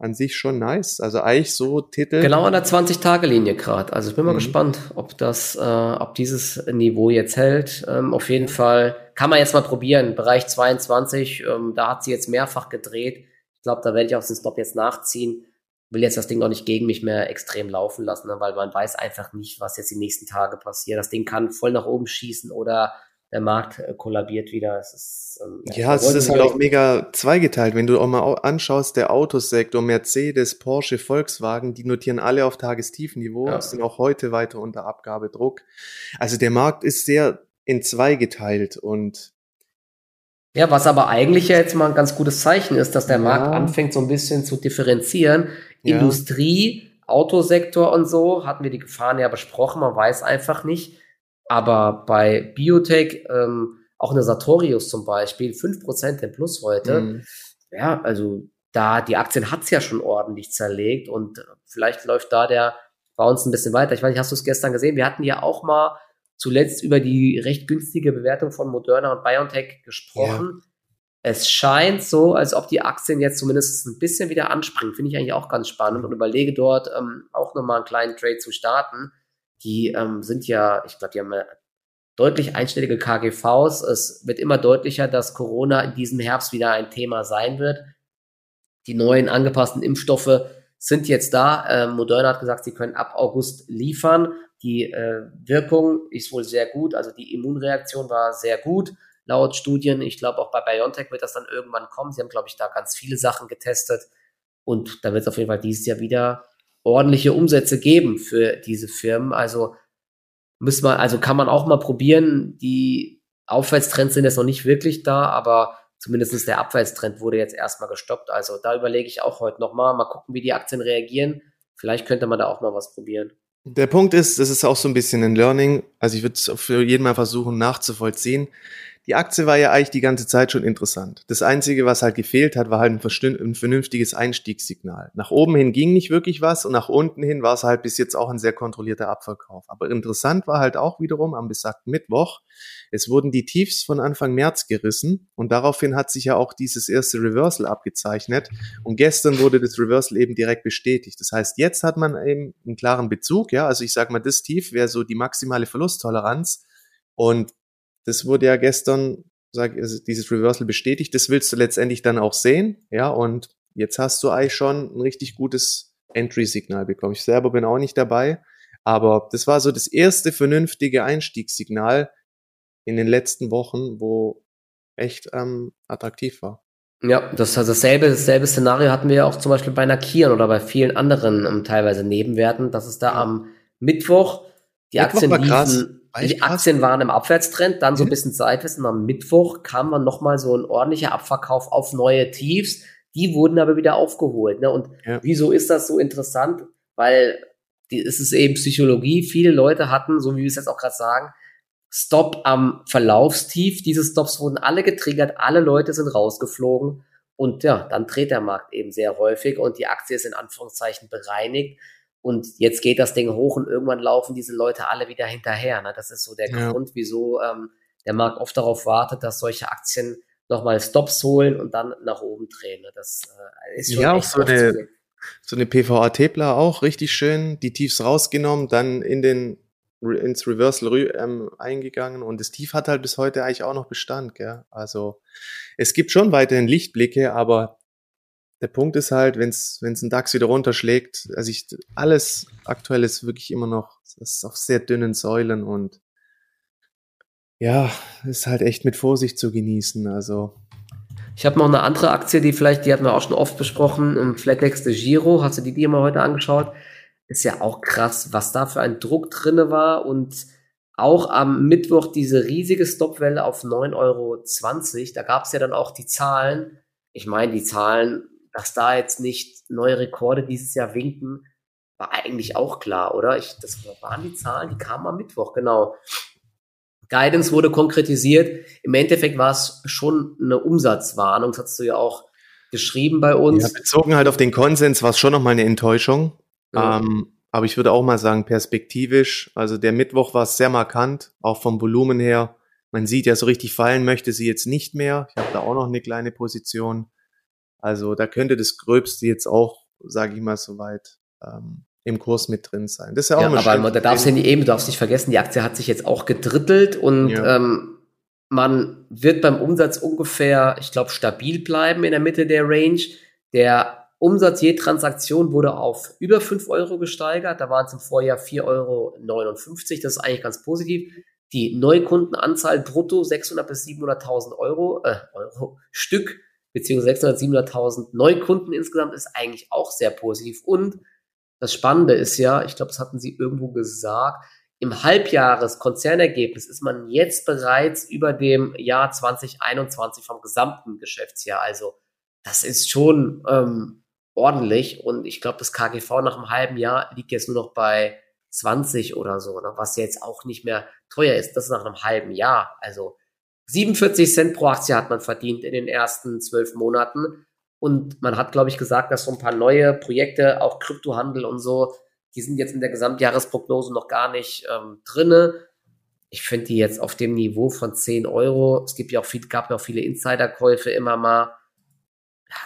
An sich schon nice. Also eigentlich so Titel. Genau an der 20-Tage-Linie gerade. Also ich bin mal mhm. gespannt, ob das, äh, ob dieses Niveau jetzt hält. Ähm, auf jeden Fall kann man jetzt mal probieren. Bereich 22, ähm, da hat sie jetzt mehrfach gedreht. Ich glaube, da werde ich auch den Stop jetzt nachziehen will jetzt das Ding auch nicht gegen mich mehr extrem laufen lassen, ne, weil man weiß einfach nicht, was jetzt die nächsten Tage passiert. Das Ding kann voll nach oben schießen oder der Markt äh, kollabiert wieder. Es ist, ähm, ja, es ist halt auch mega zweigeteilt. Wenn du auch mal anschaust, der Autosektor, Mercedes, Porsche, Volkswagen, die notieren alle auf Tagestiefniveau, ja. sind auch heute weiter unter Abgabedruck. Also der Markt ist sehr in zwei geteilt und Ja, was aber eigentlich ja jetzt mal ein ganz gutes Zeichen ist, dass der ja. Markt anfängt so ein bisschen zu differenzieren. Ja. Industrie, Autosektor und so hatten wir die Gefahren ja besprochen, man weiß einfach nicht. Aber bei Biotech, ähm, auch eine Sartorius zum Beispiel, 5% im Plus heute. Mhm. Ja, also da, die Aktien hat's ja schon ordentlich zerlegt und vielleicht läuft da der bei uns ein bisschen weiter. Ich weiß nicht, hast du es gestern gesehen? Wir hatten ja auch mal zuletzt über die recht günstige Bewertung von Moderna und BioNTech gesprochen. Ja. Es scheint so, als ob die Aktien jetzt zumindest ein bisschen wieder anspringen. Finde ich eigentlich auch ganz spannend und überlege dort ähm, auch nochmal einen kleinen Trade zu starten. Die ähm, sind ja, ich glaube, die haben deutlich einstellige KGVs. Es wird immer deutlicher, dass Corona in diesem Herbst wieder ein Thema sein wird. Die neuen angepassten Impfstoffe sind jetzt da. Ähm, Moderna hat gesagt, sie können ab August liefern. Die äh, Wirkung ist wohl sehr gut, also die Immunreaktion war sehr gut laut Studien. Ich glaube, auch bei BioNTech wird das dann irgendwann kommen. Sie haben, glaube ich, da ganz viele Sachen getestet und da wird es auf jeden Fall dieses Jahr wieder ordentliche Umsätze geben für diese Firmen. Also müssen wir, also kann man auch mal probieren. Die Aufwärtstrends sind jetzt noch nicht wirklich da, aber zumindest der Abwärtstrend wurde jetzt erstmal gestoppt. Also da überlege ich auch heute nochmal, mal gucken, wie die Aktien reagieren. Vielleicht könnte man da auch mal was probieren. Der Punkt ist, das ist auch so ein bisschen ein Learning. Also ich würde es für jeden mal versuchen nachzuvollziehen. Die Aktie war ja eigentlich die ganze Zeit schon interessant. Das Einzige, was halt gefehlt hat, war halt ein, vernünftiges Einstiegssignal. Nach oben hin ging nicht wirklich was und nach unten hin war es halt bis jetzt auch ein sehr kontrollierter Abverkauf. Aber interessant war halt auch wiederum am besagten Mittwoch, es wurden die Tiefs von Anfang März gerissen und daraufhin hat sich ja auch dieses erste Reversal abgezeichnet und gestern wurde das Reversal eben direkt bestätigt. Das heißt, jetzt hat man eben einen klaren Bezug, ja, also ich sag mal, das Tief wäre so die maximale Verlusttoleranz und das wurde ja gestern, sag, also dieses Reversal bestätigt. Das willst du letztendlich dann auch sehen. Ja, und jetzt hast du eigentlich schon ein richtig gutes Entry-Signal bekommen. Ich selber bin auch nicht dabei. Aber das war so das erste vernünftige Einstiegssignal in den letzten Wochen, wo echt ähm, attraktiv war. Ja, das also dasselbe, dasselbe Szenario hatten wir ja auch zum Beispiel bei Nakieren oder bei vielen anderen um, ähm, teilweise Nebenwerten, dass es da am Mittwoch die Mittwoch Aktien liefen, die Aktien waren im Abwärtstrend, dann so ein bisschen seitwärts und am Mittwoch kam dann nochmal so ein ordentlicher Abverkauf auf neue Tiefs. Die wurden aber wieder aufgeholt. Ne? Und ja. wieso ist das so interessant? Weil die, es ist eben Psychologie. Viele Leute hatten, so wie wir es jetzt auch gerade sagen, Stop am Verlaufstief. Diese Stops wurden alle getriggert, alle Leute sind rausgeflogen. Und ja, dann dreht der Markt eben sehr häufig und die Aktie ist in Anführungszeichen bereinigt. Und jetzt geht das Ding hoch und irgendwann laufen diese Leute alle wieder hinterher. Ne? Das ist so der ja. Grund, wieso ähm, der Markt oft darauf wartet, dass solche Aktien nochmal Stops holen und dann nach oben drehen. Ne? Das äh, ist schon ja auch so eine, so eine PVA-Tepler auch richtig schön, die Tiefs rausgenommen, dann in den ins Reversal ähm, eingegangen und das Tief hat halt bis heute eigentlich auch noch Bestand. Gell? Also es gibt schon weiterhin Lichtblicke, aber der Punkt ist halt, wenn es ein DAX wieder runterschlägt, also ich, alles aktuell ist wirklich immer noch, ist auf sehr dünnen Säulen und ja, ist halt echt mit Vorsicht zu genießen. Also ich habe noch eine andere Aktie, die vielleicht, die hatten wir auch schon oft besprochen, Flatex de Giro. Hast du die dir mal heute angeschaut? Ist ja auch krass, was da für ein Druck drinne war und auch am Mittwoch diese riesige Stopwelle auf 9,20 Euro. Da gab es ja dann auch die Zahlen. Ich meine, die Zahlen dass da jetzt nicht neue Rekorde dieses Jahr winken, war eigentlich auch klar, oder? Ich, das waren die Zahlen, die kamen am Mittwoch, genau. Guidance wurde konkretisiert. Im Endeffekt war es schon eine Umsatzwarnung, das hast du ja auch geschrieben bei uns. Ja, bezogen halt auf den Konsens war es schon nochmal eine Enttäuschung. Ja. Ähm, aber ich würde auch mal sagen, perspektivisch, also der Mittwoch war sehr markant, auch vom Volumen her. Man sieht ja so richtig fallen möchte sie jetzt nicht mehr. Ich habe da auch noch eine kleine Position. Also da könnte das Gröbste jetzt auch, sage ich mal, soweit ähm, im Kurs mit drin sein. Das ist ja auch ja, aber man, da darfst du nicht eben, du darfst nicht vergessen, die Aktie hat sich jetzt auch gedrittelt und ja. ähm, man wird beim Umsatz ungefähr, ich glaube, stabil bleiben in der Mitte der Range. Der Umsatz je Transaktion wurde auf über 5 Euro gesteigert. Da waren es im Vorjahr 4,59 Euro. Das ist eigentlich ganz positiv. Die Neukundenanzahl brutto 600 bis 700.000 Euro, äh, Euro Stück beziehungsweise 600.000, 700.000 Neukunden insgesamt ist eigentlich auch sehr positiv. Und das Spannende ist ja, ich glaube, das hatten Sie irgendwo gesagt, im Halbjahreskonzernergebnis ist man jetzt bereits über dem Jahr 2021 vom gesamten Geschäftsjahr. Also das ist schon ähm, ordentlich und ich glaube, das KGV nach einem halben Jahr liegt jetzt nur noch bei 20 oder so, ne, was jetzt auch nicht mehr teuer ist. Das ist nach einem halben Jahr. Also 47 Cent pro Aktie hat man verdient in den ersten zwölf Monaten. Und man hat, glaube ich, gesagt, dass so ein paar neue Projekte, auch Kryptohandel und so, die sind jetzt in der Gesamtjahresprognose noch gar nicht ähm, drinne. Ich finde die jetzt auf dem Niveau von 10 Euro. Es gibt ja auch viel, gab ja auch viele Insiderkäufe immer mal.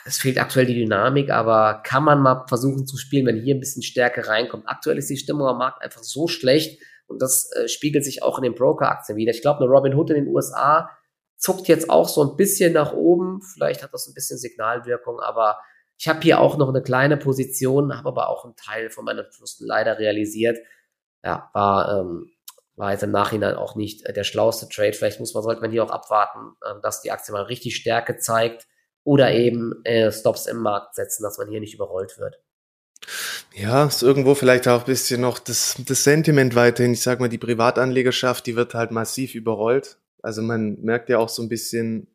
Es fehlt aktuell die Dynamik, aber kann man mal versuchen zu spielen, wenn hier ein bisschen Stärke reinkommt. Aktuell ist die Stimmung am Markt einfach so schlecht und das äh, spiegelt sich auch in den Broker-Aktien wieder. Ich glaube, eine Robin Hood in den USA zuckt jetzt auch so ein bisschen nach oben. Vielleicht hat das ein bisschen Signalwirkung, aber ich habe hier auch noch eine kleine Position, habe aber auch einen Teil von meinen Verlusten leider realisiert. Ja, war, ähm, war jetzt im Nachhinein auch nicht äh, der schlauste Trade. Vielleicht muss man, sollte man hier auch abwarten, äh, dass die Aktie mal richtig Stärke zeigt oder eben äh, Stops im Markt setzen, dass man hier nicht überrollt wird. Ja, ist irgendwo vielleicht auch ein bisschen noch das, das Sentiment weiterhin. Ich sag mal, die Privatanlegerschaft, die wird halt massiv überrollt. Also man merkt ja auch so ein bisschen,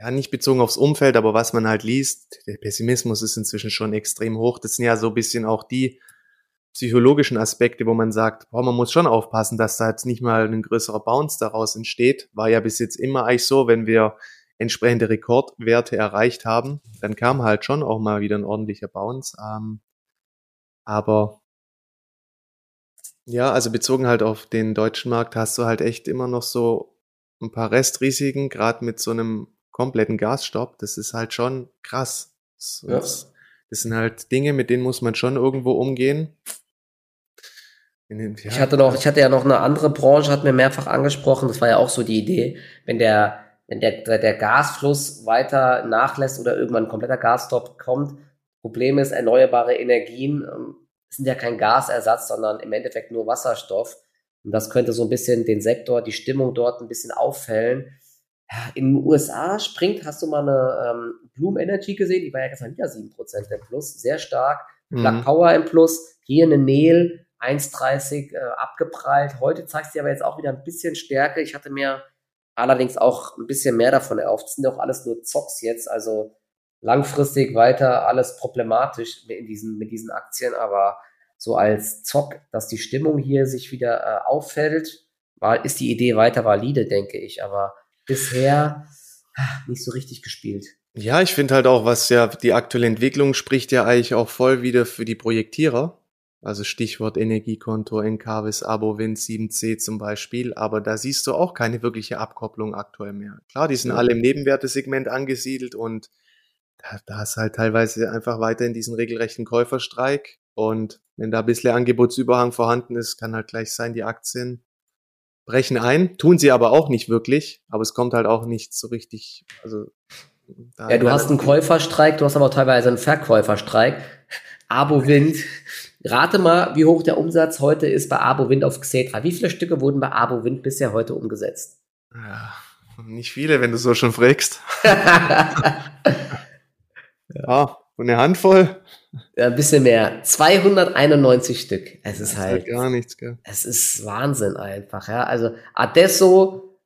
ja, nicht bezogen aufs Umfeld, aber was man halt liest, der Pessimismus ist inzwischen schon extrem hoch. Das sind ja so ein bisschen auch die psychologischen Aspekte, wo man sagt, boah, man muss schon aufpassen, dass da jetzt nicht mal ein größerer Bounce daraus entsteht. War ja bis jetzt immer eigentlich so, wenn wir entsprechende Rekordwerte erreicht haben, dann kam halt schon auch mal wieder ein ordentlicher Bounce. Ähm, aber ja, also bezogen halt auf den deutschen Markt hast du halt echt immer noch so ein paar Restrisiken, gerade mit so einem kompletten Gasstopp. Das ist halt schon krass. Das, ja. das, sind halt Dinge, mit denen muss man schon irgendwo umgehen. Den, ja. Ich hatte noch, ich hatte ja noch eine andere Branche, hat mir mehrfach angesprochen. Das war ja auch so die Idee, wenn der, wenn der, der Gasfluss weiter nachlässt oder irgendwann ein kompletter Gasstopp kommt, Problem ist, erneuerbare Energien ähm, sind ja kein Gasersatz, sondern im Endeffekt nur Wasserstoff. Und das könnte so ein bisschen den Sektor, die Stimmung dort ein bisschen auffällen. in den USA springt, hast du mal eine ähm, Bloom Energy gesehen, die war ja gestern wieder 7% im Plus, sehr stark. Mhm. Black Power im Plus, hier eine Neil 1,30 äh, abgeprallt. Heute zeigt sie aber jetzt auch wieder ein bisschen Stärke. Ich hatte mir allerdings auch ein bisschen mehr davon erhofft. Das sind doch alles nur Zocks jetzt, also langfristig weiter alles problematisch in diesen, mit diesen Aktien, aber so als Zock, dass die Stimmung hier sich wieder äh, auffällt, war, ist die Idee weiter valide, denke ich, aber bisher nicht so richtig gespielt. Ja, ich finde halt auch, was ja die aktuelle Entwicklung spricht ja eigentlich auch voll wieder für die Projektierer. Also Stichwort Energiekonto, Encarvis, Abowin, 7C zum Beispiel. Aber da siehst du auch keine wirkliche Abkopplung aktuell mehr. Klar, die sind ja. alle im Nebenwertesegment angesiedelt und da, da ist halt teilweise einfach weiter in diesen regelrechten Käuferstreik. Und wenn da ein bisschen Angebotsüberhang vorhanden ist, kann halt gleich sein, die Aktien brechen ein. Tun sie aber auch nicht wirklich. Aber es kommt halt auch nicht so richtig, also. Ja, du hast einen Käuferstreik, du hast aber auch teilweise einen Verkäuferstreik. Abo Wind. Rate mal, wie hoch der Umsatz heute ist bei Abo Wind auf Xetra. Wie viele Stücke wurden bei Abo Wind bisher heute umgesetzt? Ja, nicht viele, wenn du so schon fragst. Ja, und eine Handvoll? Ja, ein bisschen mehr. 291 Stück. Es ist, halt, halt, gar nichts, gell? Es ist Wahnsinn einfach, ja. Also Adesso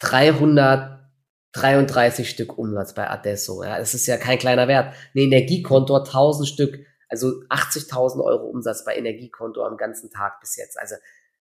333 Stück Umsatz bei Adesso. Ja, das ist ja kein kleiner Wert. Ein Energiekonto 1000 Stück, also 80.000 Euro Umsatz bei Energiekonto am ganzen Tag bis jetzt. Also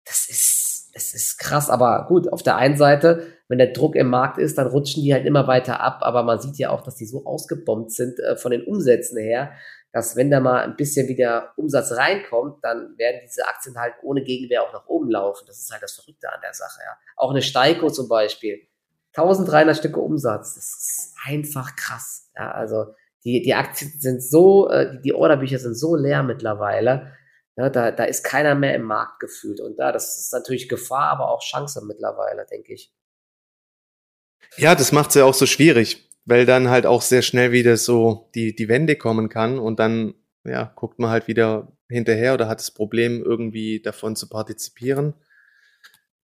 das ist, es ist krass, aber gut, auf der einen Seite, wenn der Druck im Markt ist, dann rutschen die halt immer weiter ab, aber man sieht ja auch, dass die so ausgebombt sind äh, von den Umsätzen her, dass wenn da mal ein bisschen wieder Umsatz reinkommt, dann werden diese Aktien halt ohne Gegenwehr auch nach oben laufen. Das ist halt das Verrückte an der Sache, ja. Auch eine Steiko zum Beispiel. 1300 Stücke Umsatz. Das ist einfach krass. Ja, also die, die Aktien sind so, äh, die Orderbücher sind so leer mittlerweile. Ja, da, da ist keiner mehr im Markt gefühlt. Und da, das ist natürlich Gefahr, aber auch Chance mittlerweile, denke ich. Ja, das macht es ja auch so schwierig, weil dann halt auch sehr schnell wieder so die, die Wende kommen kann und dann, ja, guckt man halt wieder hinterher oder hat das Problem, irgendwie davon zu partizipieren.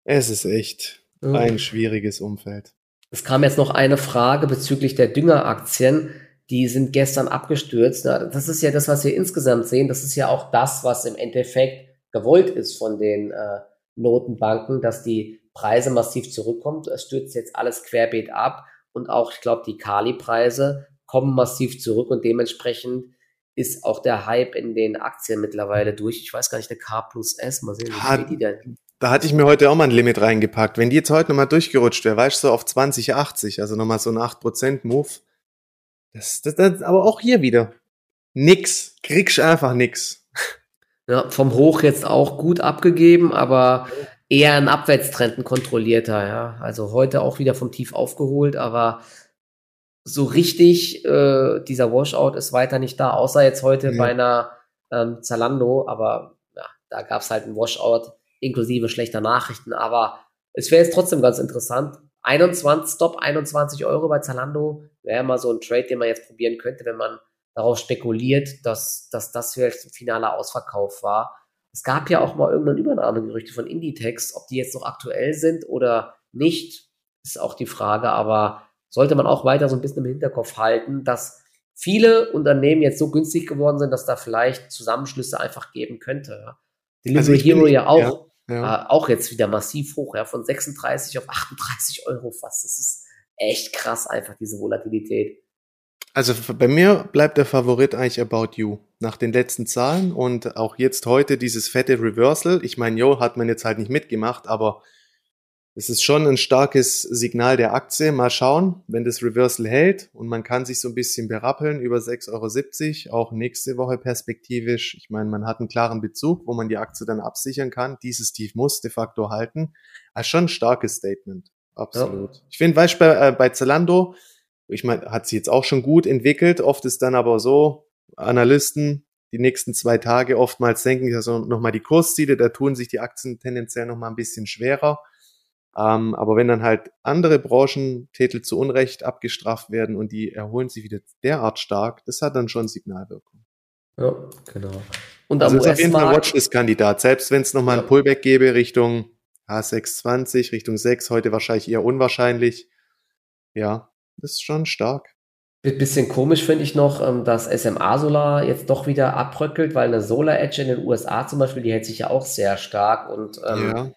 Es ist echt mhm. ein schwieriges Umfeld. Es kam jetzt noch eine Frage bezüglich der Düngeraktien die sind gestern abgestürzt. Das ist ja das, was wir insgesamt sehen. Das ist ja auch das, was im Endeffekt gewollt ist von den äh, Notenbanken, dass die Preise massiv zurückkommen. Es stürzt jetzt alles querbeet ab und auch, ich glaube, die Kali-Preise kommen massiv zurück und dementsprechend ist auch der Hype in den Aktien mittlerweile durch. Ich weiß gar nicht, eine K plus S, mal sehen, wie die denn. Da hatte ich mir heute auch mal ein Limit reingepackt. Wenn die jetzt heute nochmal durchgerutscht wäre, weißt du, so auf 2080, also nochmal so ein 8% Move. Das, das, das, aber auch hier wieder. Nix. Kriegst einfach nix. Ja, vom Hoch jetzt auch gut abgegeben, aber eher ein Abwärtstrend, ein kontrollierter, ja. Also heute auch wieder vom Tief aufgeholt, aber so richtig, äh, dieser Washout ist weiter nicht da, außer jetzt heute ja. bei einer ähm, Zalando, aber ja, da gab es halt einen Washout inklusive schlechter Nachrichten, aber es wäre jetzt trotzdem ganz interessant. 21, Stop 21 Euro bei Zalando wäre mal so ein Trade, den man jetzt probieren könnte, wenn man darauf spekuliert, dass, dass das vielleicht ein finaler Ausverkauf war. Es gab ja auch mal irgendwann Übernahmegerüchte von Inditex, ob die jetzt noch aktuell sind oder nicht, ist auch die Frage, aber sollte man auch weiter so ein bisschen im Hinterkopf halten, dass viele Unternehmen jetzt so günstig geworden sind, dass da vielleicht Zusammenschlüsse einfach geben könnte. Delivery also Hero ja auch, ja, ja. Äh, auch jetzt wieder massiv hoch, ja, von 36 auf 38 Euro fast. Das ist echt krass einfach, diese Volatilität. Also bei mir bleibt der Favorit eigentlich About You. Nach den letzten Zahlen und auch jetzt heute dieses fette Reversal. Ich meine, Jo hat man jetzt halt nicht mitgemacht, aber es ist schon ein starkes Signal der Aktie. Mal schauen, wenn das Reversal hält und man kann sich so ein bisschen berappeln über 6,70 Euro, auch nächste Woche perspektivisch. Ich meine, man hat einen klaren Bezug, wo man die Aktie dann absichern kann. Dieses Tief muss de facto halten. Also schon ein starkes Statement. Absolut. Ja. Ich finde, weißt du, bei, äh, bei Zalando, ich meine, hat sie jetzt auch schon gut entwickelt. Oft ist dann aber so, Analysten die nächsten zwei Tage oftmals denken, also nochmal die Kursziele, da tun sich die Aktien tendenziell nochmal ein bisschen schwerer. Ähm, aber wenn dann halt andere Branchentitel zu Unrecht abgestraft werden und die erholen sich wieder derart stark, das hat dann schon Signalwirkung. Ja, genau. Und also ist auf jeden Fall Watchlist-Kandidat. Selbst wenn es nochmal ja. ein Pullback gäbe Richtung H620, Richtung 6, heute wahrscheinlich eher unwahrscheinlich. Ja, das ist schon stark. Bisschen komisch finde ich noch, ähm, dass SMA Solar jetzt doch wieder abbröckelt, weil eine Solar Edge in den USA zum Beispiel, die hält sich ja auch sehr stark und ähm, ja.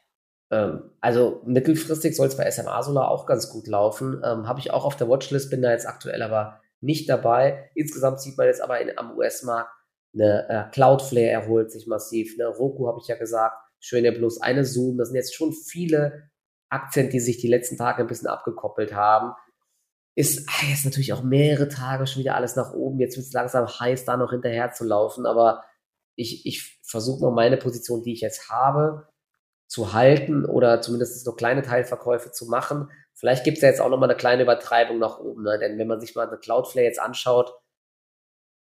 Ähm, also mittelfristig soll es bei SMA Solar auch ganz gut laufen. Ähm, Habe ich auch auf der Watchlist, bin da jetzt aktuell aber nicht dabei. Insgesamt sieht man jetzt aber in, am US-Markt, eine äh, Cloudflare erholt sich massiv, eine Roku habe ich ja gesagt, schöne Plus, eine Zoom. Das sind jetzt schon viele Aktien, die sich die letzten Tage ein bisschen abgekoppelt haben. Ist ah, jetzt natürlich auch mehrere Tage schon wieder alles nach oben. Jetzt wird es langsam heiß, da noch hinterher zu laufen. Aber ich, ich versuche noch meine Position, die ich jetzt habe, zu halten oder zumindest noch kleine Teilverkäufe zu machen. Vielleicht gibt es ja jetzt auch nochmal eine kleine Übertreibung nach oben, ne? denn wenn man sich mal eine Cloudflare jetzt anschaut,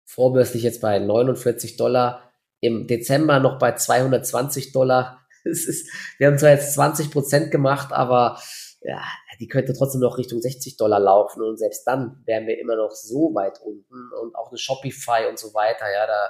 vorbörslich jetzt bei 49 Dollar, im Dezember noch bei 220 Dollar. Es ist, wir haben zwar jetzt 20 Prozent gemacht, aber ja, die könnte trotzdem noch Richtung 60 Dollar laufen und selbst dann wären wir immer noch so weit unten und auch eine Shopify und so weiter, ja, da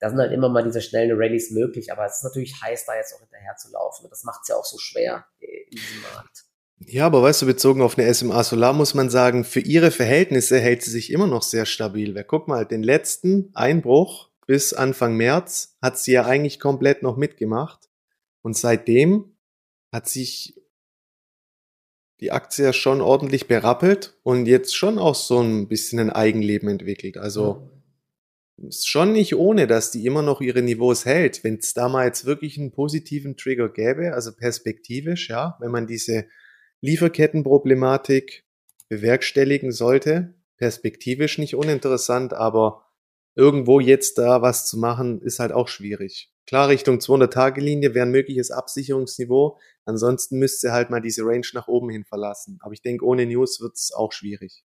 da sind halt immer mal diese schnellen Rallyes möglich, aber es ist natürlich heiß, da jetzt auch hinterher zu laufen. Das macht es ja auch so schwer in diesem Markt. Ja, aber weißt du, bezogen auf eine SMA Solar muss man sagen, für ihre Verhältnisse hält sie sich immer noch sehr stabil. Weil guck mal, den letzten Einbruch bis Anfang März hat sie ja eigentlich komplett noch mitgemacht. Und seitdem hat sich die Aktie ja schon ordentlich berappelt und jetzt schon auch so ein bisschen ein Eigenleben entwickelt. Also ist schon nicht ohne, dass die immer noch ihre Niveaus hält. Wenn es da mal jetzt wirklich einen positiven Trigger gäbe, also perspektivisch, ja, wenn man diese Lieferkettenproblematik bewerkstelligen sollte, perspektivisch nicht uninteressant, aber irgendwo jetzt da was zu machen, ist halt auch schwierig. Klar, Richtung 200-Tage-Linie wäre ein mögliches Absicherungsniveau. Ansonsten müsste halt mal diese Range nach oben hin verlassen. Aber ich denke, ohne News wird es auch schwierig.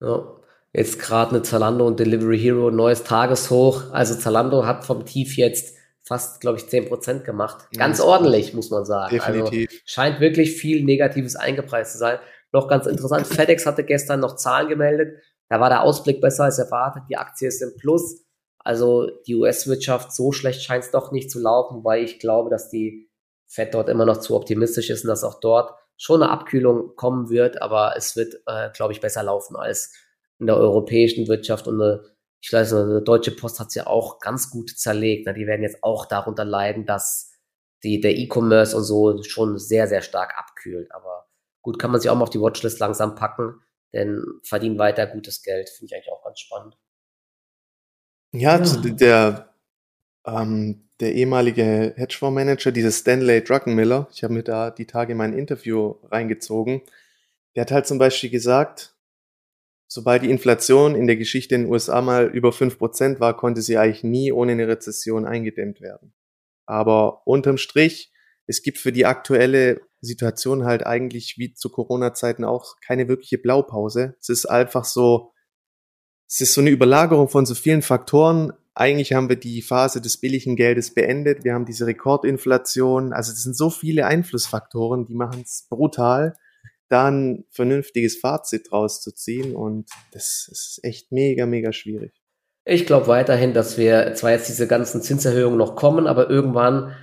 Ja. Jetzt gerade eine Zalando und Delivery Hero, neues Tageshoch. Also Zalando hat vom Tief jetzt fast, glaube ich, 10% gemacht. Ganz ja, ordentlich, muss man sagen. Also definitiv. Also scheint wirklich viel Negatives eingepreist zu sein. Noch ganz interessant, FedEx hatte gestern noch Zahlen gemeldet. Da war der Ausblick besser als erwartet. Die Aktie ist im Plus. Also die US-Wirtschaft, so schlecht scheint es doch nicht zu laufen, weil ich glaube, dass die Fed dort immer noch zu optimistisch ist und dass auch dort schon eine Abkühlung kommen wird. Aber es wird, äh, glaube ich, besser laufen als in der europäischen Wirtschaft und eine, ich weiß nicht, eine Deutsche Post hat es ja auch ganz gut zerlegt. Ne? Die werden jetzt auch darunter leiden, dass die, der E-Commerce und so schon sehr, sehr stark abkühlt. Aber gut, kann man sich auch mal auf die Watchlist langsam packen, denn verdienen weiter gutes Geld, finde ich eigentlich auch ganz spannend. Ja, ja. der, ähm, der ehemalige Hedgefondsmanager, dieses Stanley Druckenmiller, ich habe mir da die Tage mein Interview reingezogen, der hat halt zum Beispiel gesagt, sobald die Inflation in der Geschichte in den USA mal über fünf Prozent war, konnte sie eigentlich nie ohne eine Rezession eingedämmt werden. Aber unterm Strich, es gibt für die aktuelle Situation halt eigentlich wie zu Corona-Zeiten auch keine wirkliche Blaupause. Es ist einfach so, es ist so eine Überlagerung von so vielen Faktoren. Eigentlich haben wir die Phase des billigen Geldes beendet. Wir haben diese Rekordinflation. Also es sind so viele Einflussfaktoren, die machen es brutal da ein vernünftiges Fazit draus zu ziehen und das ist echt mega, mega schwierig. Ich glaube weiterhin, dass wir zwar jetzt diese ganzen Zinserhöhungen noch kommen, aber irgendwann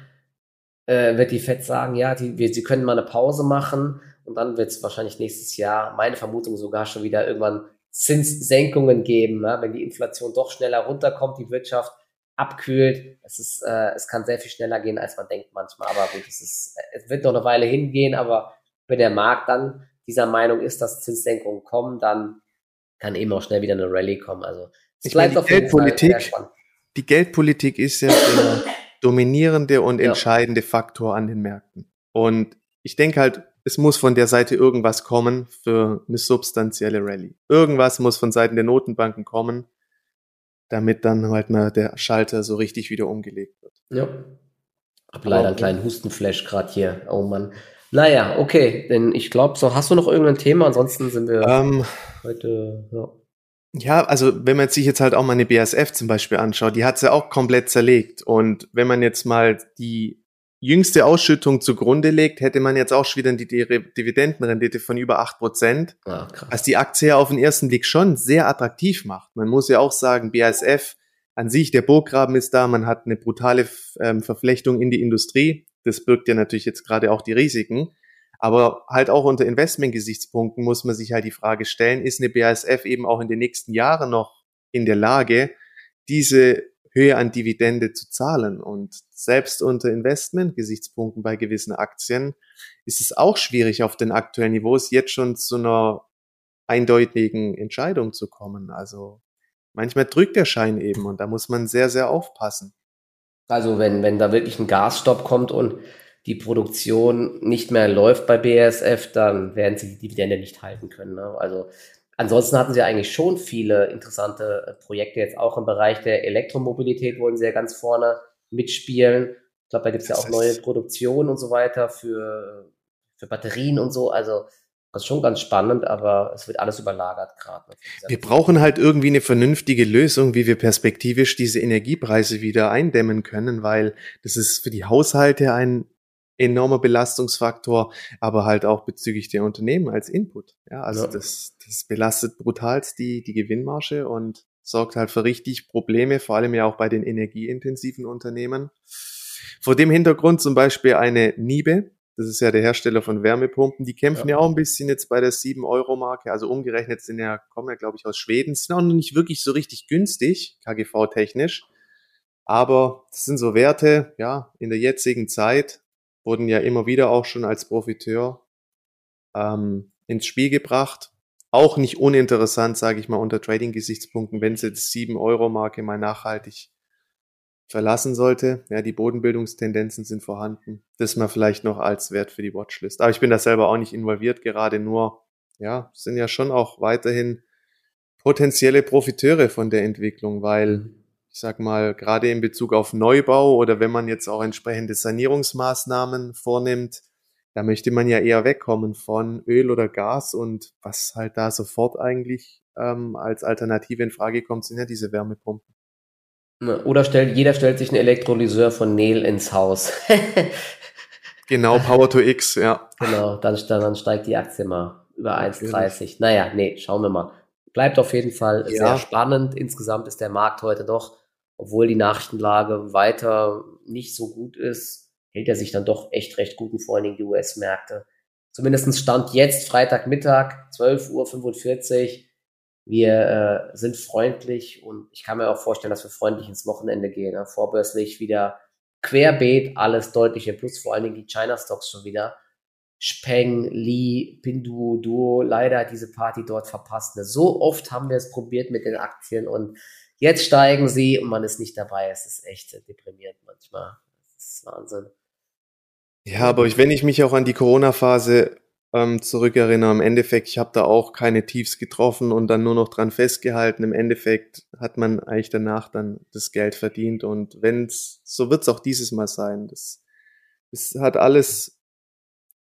äh, wird die FED sagen, ja, die, wir, sie können mal eine Pause machen und dann wird es wahrscheinlich nächstes Jahr, meine Vermutung sogar schon wieder irgendwann Zinssenkungen geben, ja, wenn die Inflation doch schneller runterkommt, die Wirtschaft abkühlt. Es ist, äh, es kann sehr viel schneller gehen, als man denkt manchmal. Aber gut, es ist, es wird noch eine Weile hingehen, aber wenn der Markt dann dieser Meinung ist, dass Zinssenkungen kommen, dann kann eben auch schnell wieder eine Rallye kommen. Also es ich bleibt meine, die Geldpolitik, die Geldpolitik ist ja der dominierende und entscheidende ja. Faktor an den Märkten. Und ich denke halt, es muss von der Seite irgendwas kommen für eine substanzielle Rallye. Irgendwas muss von Seiten der Notenbanken kommen, damit dann halt mal der Schalter so richtig wieder umgelegt wird. Ja. Hab leider einen kleinen Hustenflash gerade hier. Oh Mann. Naja, okay, denn ich glaube, so hast du noch irgendein Thema, ansonsten sind wir ähm, heute, ja. Ja, also wenn man sich jetzt halt auch mal eine BASF zum Beispiel anschaut, die hat sie ja auch komplett zerlegt. Und wenn man jetzt mal die jüngste Ausschüttung zugrunde legt, hätte man jetzt auch schon wieder die Dividendenrendite von über acht Prozent. Ah, was die Aktie ja auf den ersten Blick schon sehr attraktiv macht. Man muss ja auch sagen, BASF an sich, der Burggraben ist da, man hat eine brutale ähm, Verflechtung in die Industrie. Das birgt ja natürlich jetzt gerade auch die Risiken. Aber halt auch unter Investmentgesichtspunkten muss man sich halt die Frage stellen, ist eine BASF eben auch in den nächsten Jahren noch in der Lage, diese Höhe an Dividende zu zahlen? Und selbst unter Investmentgesichtspunkten bei gewissen Aktien ist es auch schwierig, auf den aktuellen Niveaus jetzt schon zu einer eindeutigen Entscheidung zu kommen. Also manchmal drückt der Schein eben und da muss man sehr, sehr aufpassen. Also wenn, wenn da wirklich ein Gasstopp kommt und die Produktion nicht mehr läuft bei BASF, dann werden sie die Dividende nicht halten können. Ne? Also ansonsten hatten sie eigentlich schon viele interessante äh, Projekte jetzt auch im Bereich der Elektromobilität wollen sie ja ganz vorne mitspielen. Ich glaube, da gibt es ja auch neue Produktionen und so weiter für, für Batterien und so. Also das ist schon ganz spannend, aber es wird alles überlagert gerade. Wir brauchen halt irgendwie eine vernünftige Lösung, wie wir perspektivisch diese Energiepreise wieder eindämmen können, weil das ist für die Haushalte ein enormer Belastungsfaktor, aber halt auch bezüglich der Unternehmen als Input. Ja, also ja. Das, das belastet brutalst die, die Gewinnmarge und sorgt halt für richtig Probleme, vor allem ja auch bei den energieintensiven Unternehmen. Vor dem Hintergrund zum Beispiel eine Niebe, das ist ja der Hersteller von Wärmepumpen. Die kämpfen ja, ja auch ein bisschen jetzt bei der 7-Euro-Marke. Also umgerechnet sind ja, kommen ja, glaube ich, aus Schweden. Sind auch noch nicht wirklich so richtig günstig, KGV-technisch. Aber das sind so Werte, ja, in der jetzigen Zeit wurden ja immer wieder auch schon als Profiteur ähm, ins Spiel gebracht. Auch nicht uninteressant, sage ich mal, unter Trading-Gesichtspunkten, wenn sie die 7-Euro-Marke mal nachhaltig verlassen sollte. Ja, die Bodenbildungstendenzen sind vorhanden. Das mal vielleicht noch als Wert für die Watchlist. Aber ich bin da selber auch nicht involviert, gerade nur, ja, sind ja schon auch weiterhin potenzielle Profiteure von der Entwicklung, weil mhm. ich sag mal, gerade in Bezug auf Neubau oder wenn man jetzt auch entsprechende Sanierungsmaßnahmen vornimmt, da möchte man ja eher wegkommen von Öl oder Gas und was halt da sofort eigentlich ähm, als Alternative in Frage kommt, sind ja diese Wärmepumpen. Ne, oder stellt, jeder stellt sich einen Elektrolyseur von Neil ins Haus. genau, Power to X, ja. Genau, dann, dann steigt die Aktie mal über 1,30. Naja, nee, schauen wir mal. Bleibt auf jeden Fall ja. sehr spannend. Insgesamt ist der Markt heute doch, obwohl die Nachrichtenlage weiter nicht so gut ist, hält er sich dann doch echt recht gut, und vor allen Dingen die US-Märkte. Zumindest stand jetzt Freitagmittag, 12.45 Uhr wir äh, sind freundlich und ich kann mir auch vorstellen, dass wir freundlich ins Wochenende gehen. Ja, vorbörslich wieder querbeet alles deutlich im Plus, vor allen Dingen die China-Stocks schon wieder. Speng, Li, Pindu, Duo, leider diese Party dort verpasst. Ne? So oft haben wir es probiert mit den Aktien und jetzt steigen sie und man ist nicht dabei. Es ist echt deprimierend manchmal. Das ist Wahnsinn. Ja, aber ich, wenn ich mich auch an die Corona-Phase ähm, zurückerinnere, im Endeffekt, ich habe da auch keine Tiefs getroffen und dann nur noch dran festgehalten. Im Endeffekt hat man eigentlich danach dann das Geld verdient und wenn's, so wird's auch dieses Mal sein. Das, das hat alles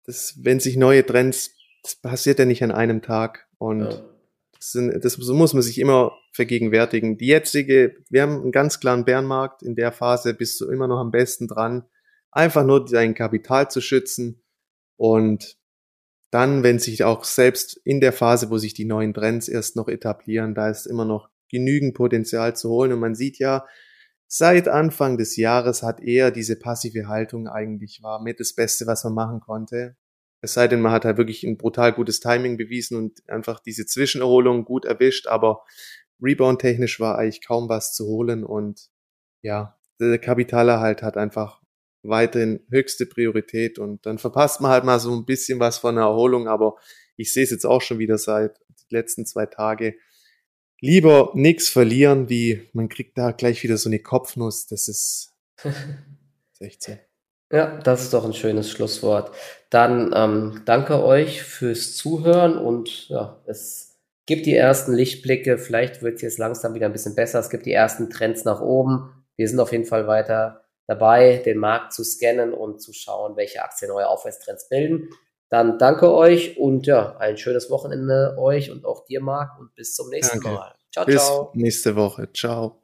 das, wenn sich neue Trends, das passiert ja nicht an einem Tag und ja. das, sind, das so muss man sich immer vergegenwärtigen. Die jetzige, wir haben einen ganz klaren Bärenmarkt, in der Phase bist du immer noch am besten dran, einfach nur dein Kapital zu schützen und dann, wenn sich auch selbst in der Phase, wo sich die neuen Trends erst noch etablieren, da ist immer noch genügend Potenzial zu holen und man sieht ja, Seit Anfang des Jahres hat er diese passive Haltung eigentlich war mit das Beste, was man machen konnte. Es sei denn, man hat halt wirklich ein brutal gutes Timing bewiesen und einfach diese Zwischenerholung gut erwischt, aber Rebound-technisch war eigentlich kaum was zu holen und ja, der Kapitalerhalt hat einfach weiterhin höchste Priorität und dann verpasst man halt mal so ein bisschen was von der Erholung, aber ich sehe es jetzt auch schon wieder seit den letzten zwei Tage lieber nichts verlieren, wie man kriegt da gleich wieder so eine Kopfnuss. Das ist 16. Ja, das ist doch ein schönes Schlusswort. Dann ähm, danke euch fürs Zuhören und ja, es gibt die ersten Lichtblicke. Vielleicht wird es jetzt langsam wieder ein bisschen besser. Es gibt die ersten Trends nach oben. Wir sind auf jeden Fall weiter dabei, den Markt zu scannen und zu schauen, welche Aktien neue Aufwärtstrends bilden. Dann danke euch und ja, ein schönes Wochenende euch und auch dir, Marc, und bis zum nächsten danke. Mal. Ciao, bis ciao. Nächste Woche. Ciao.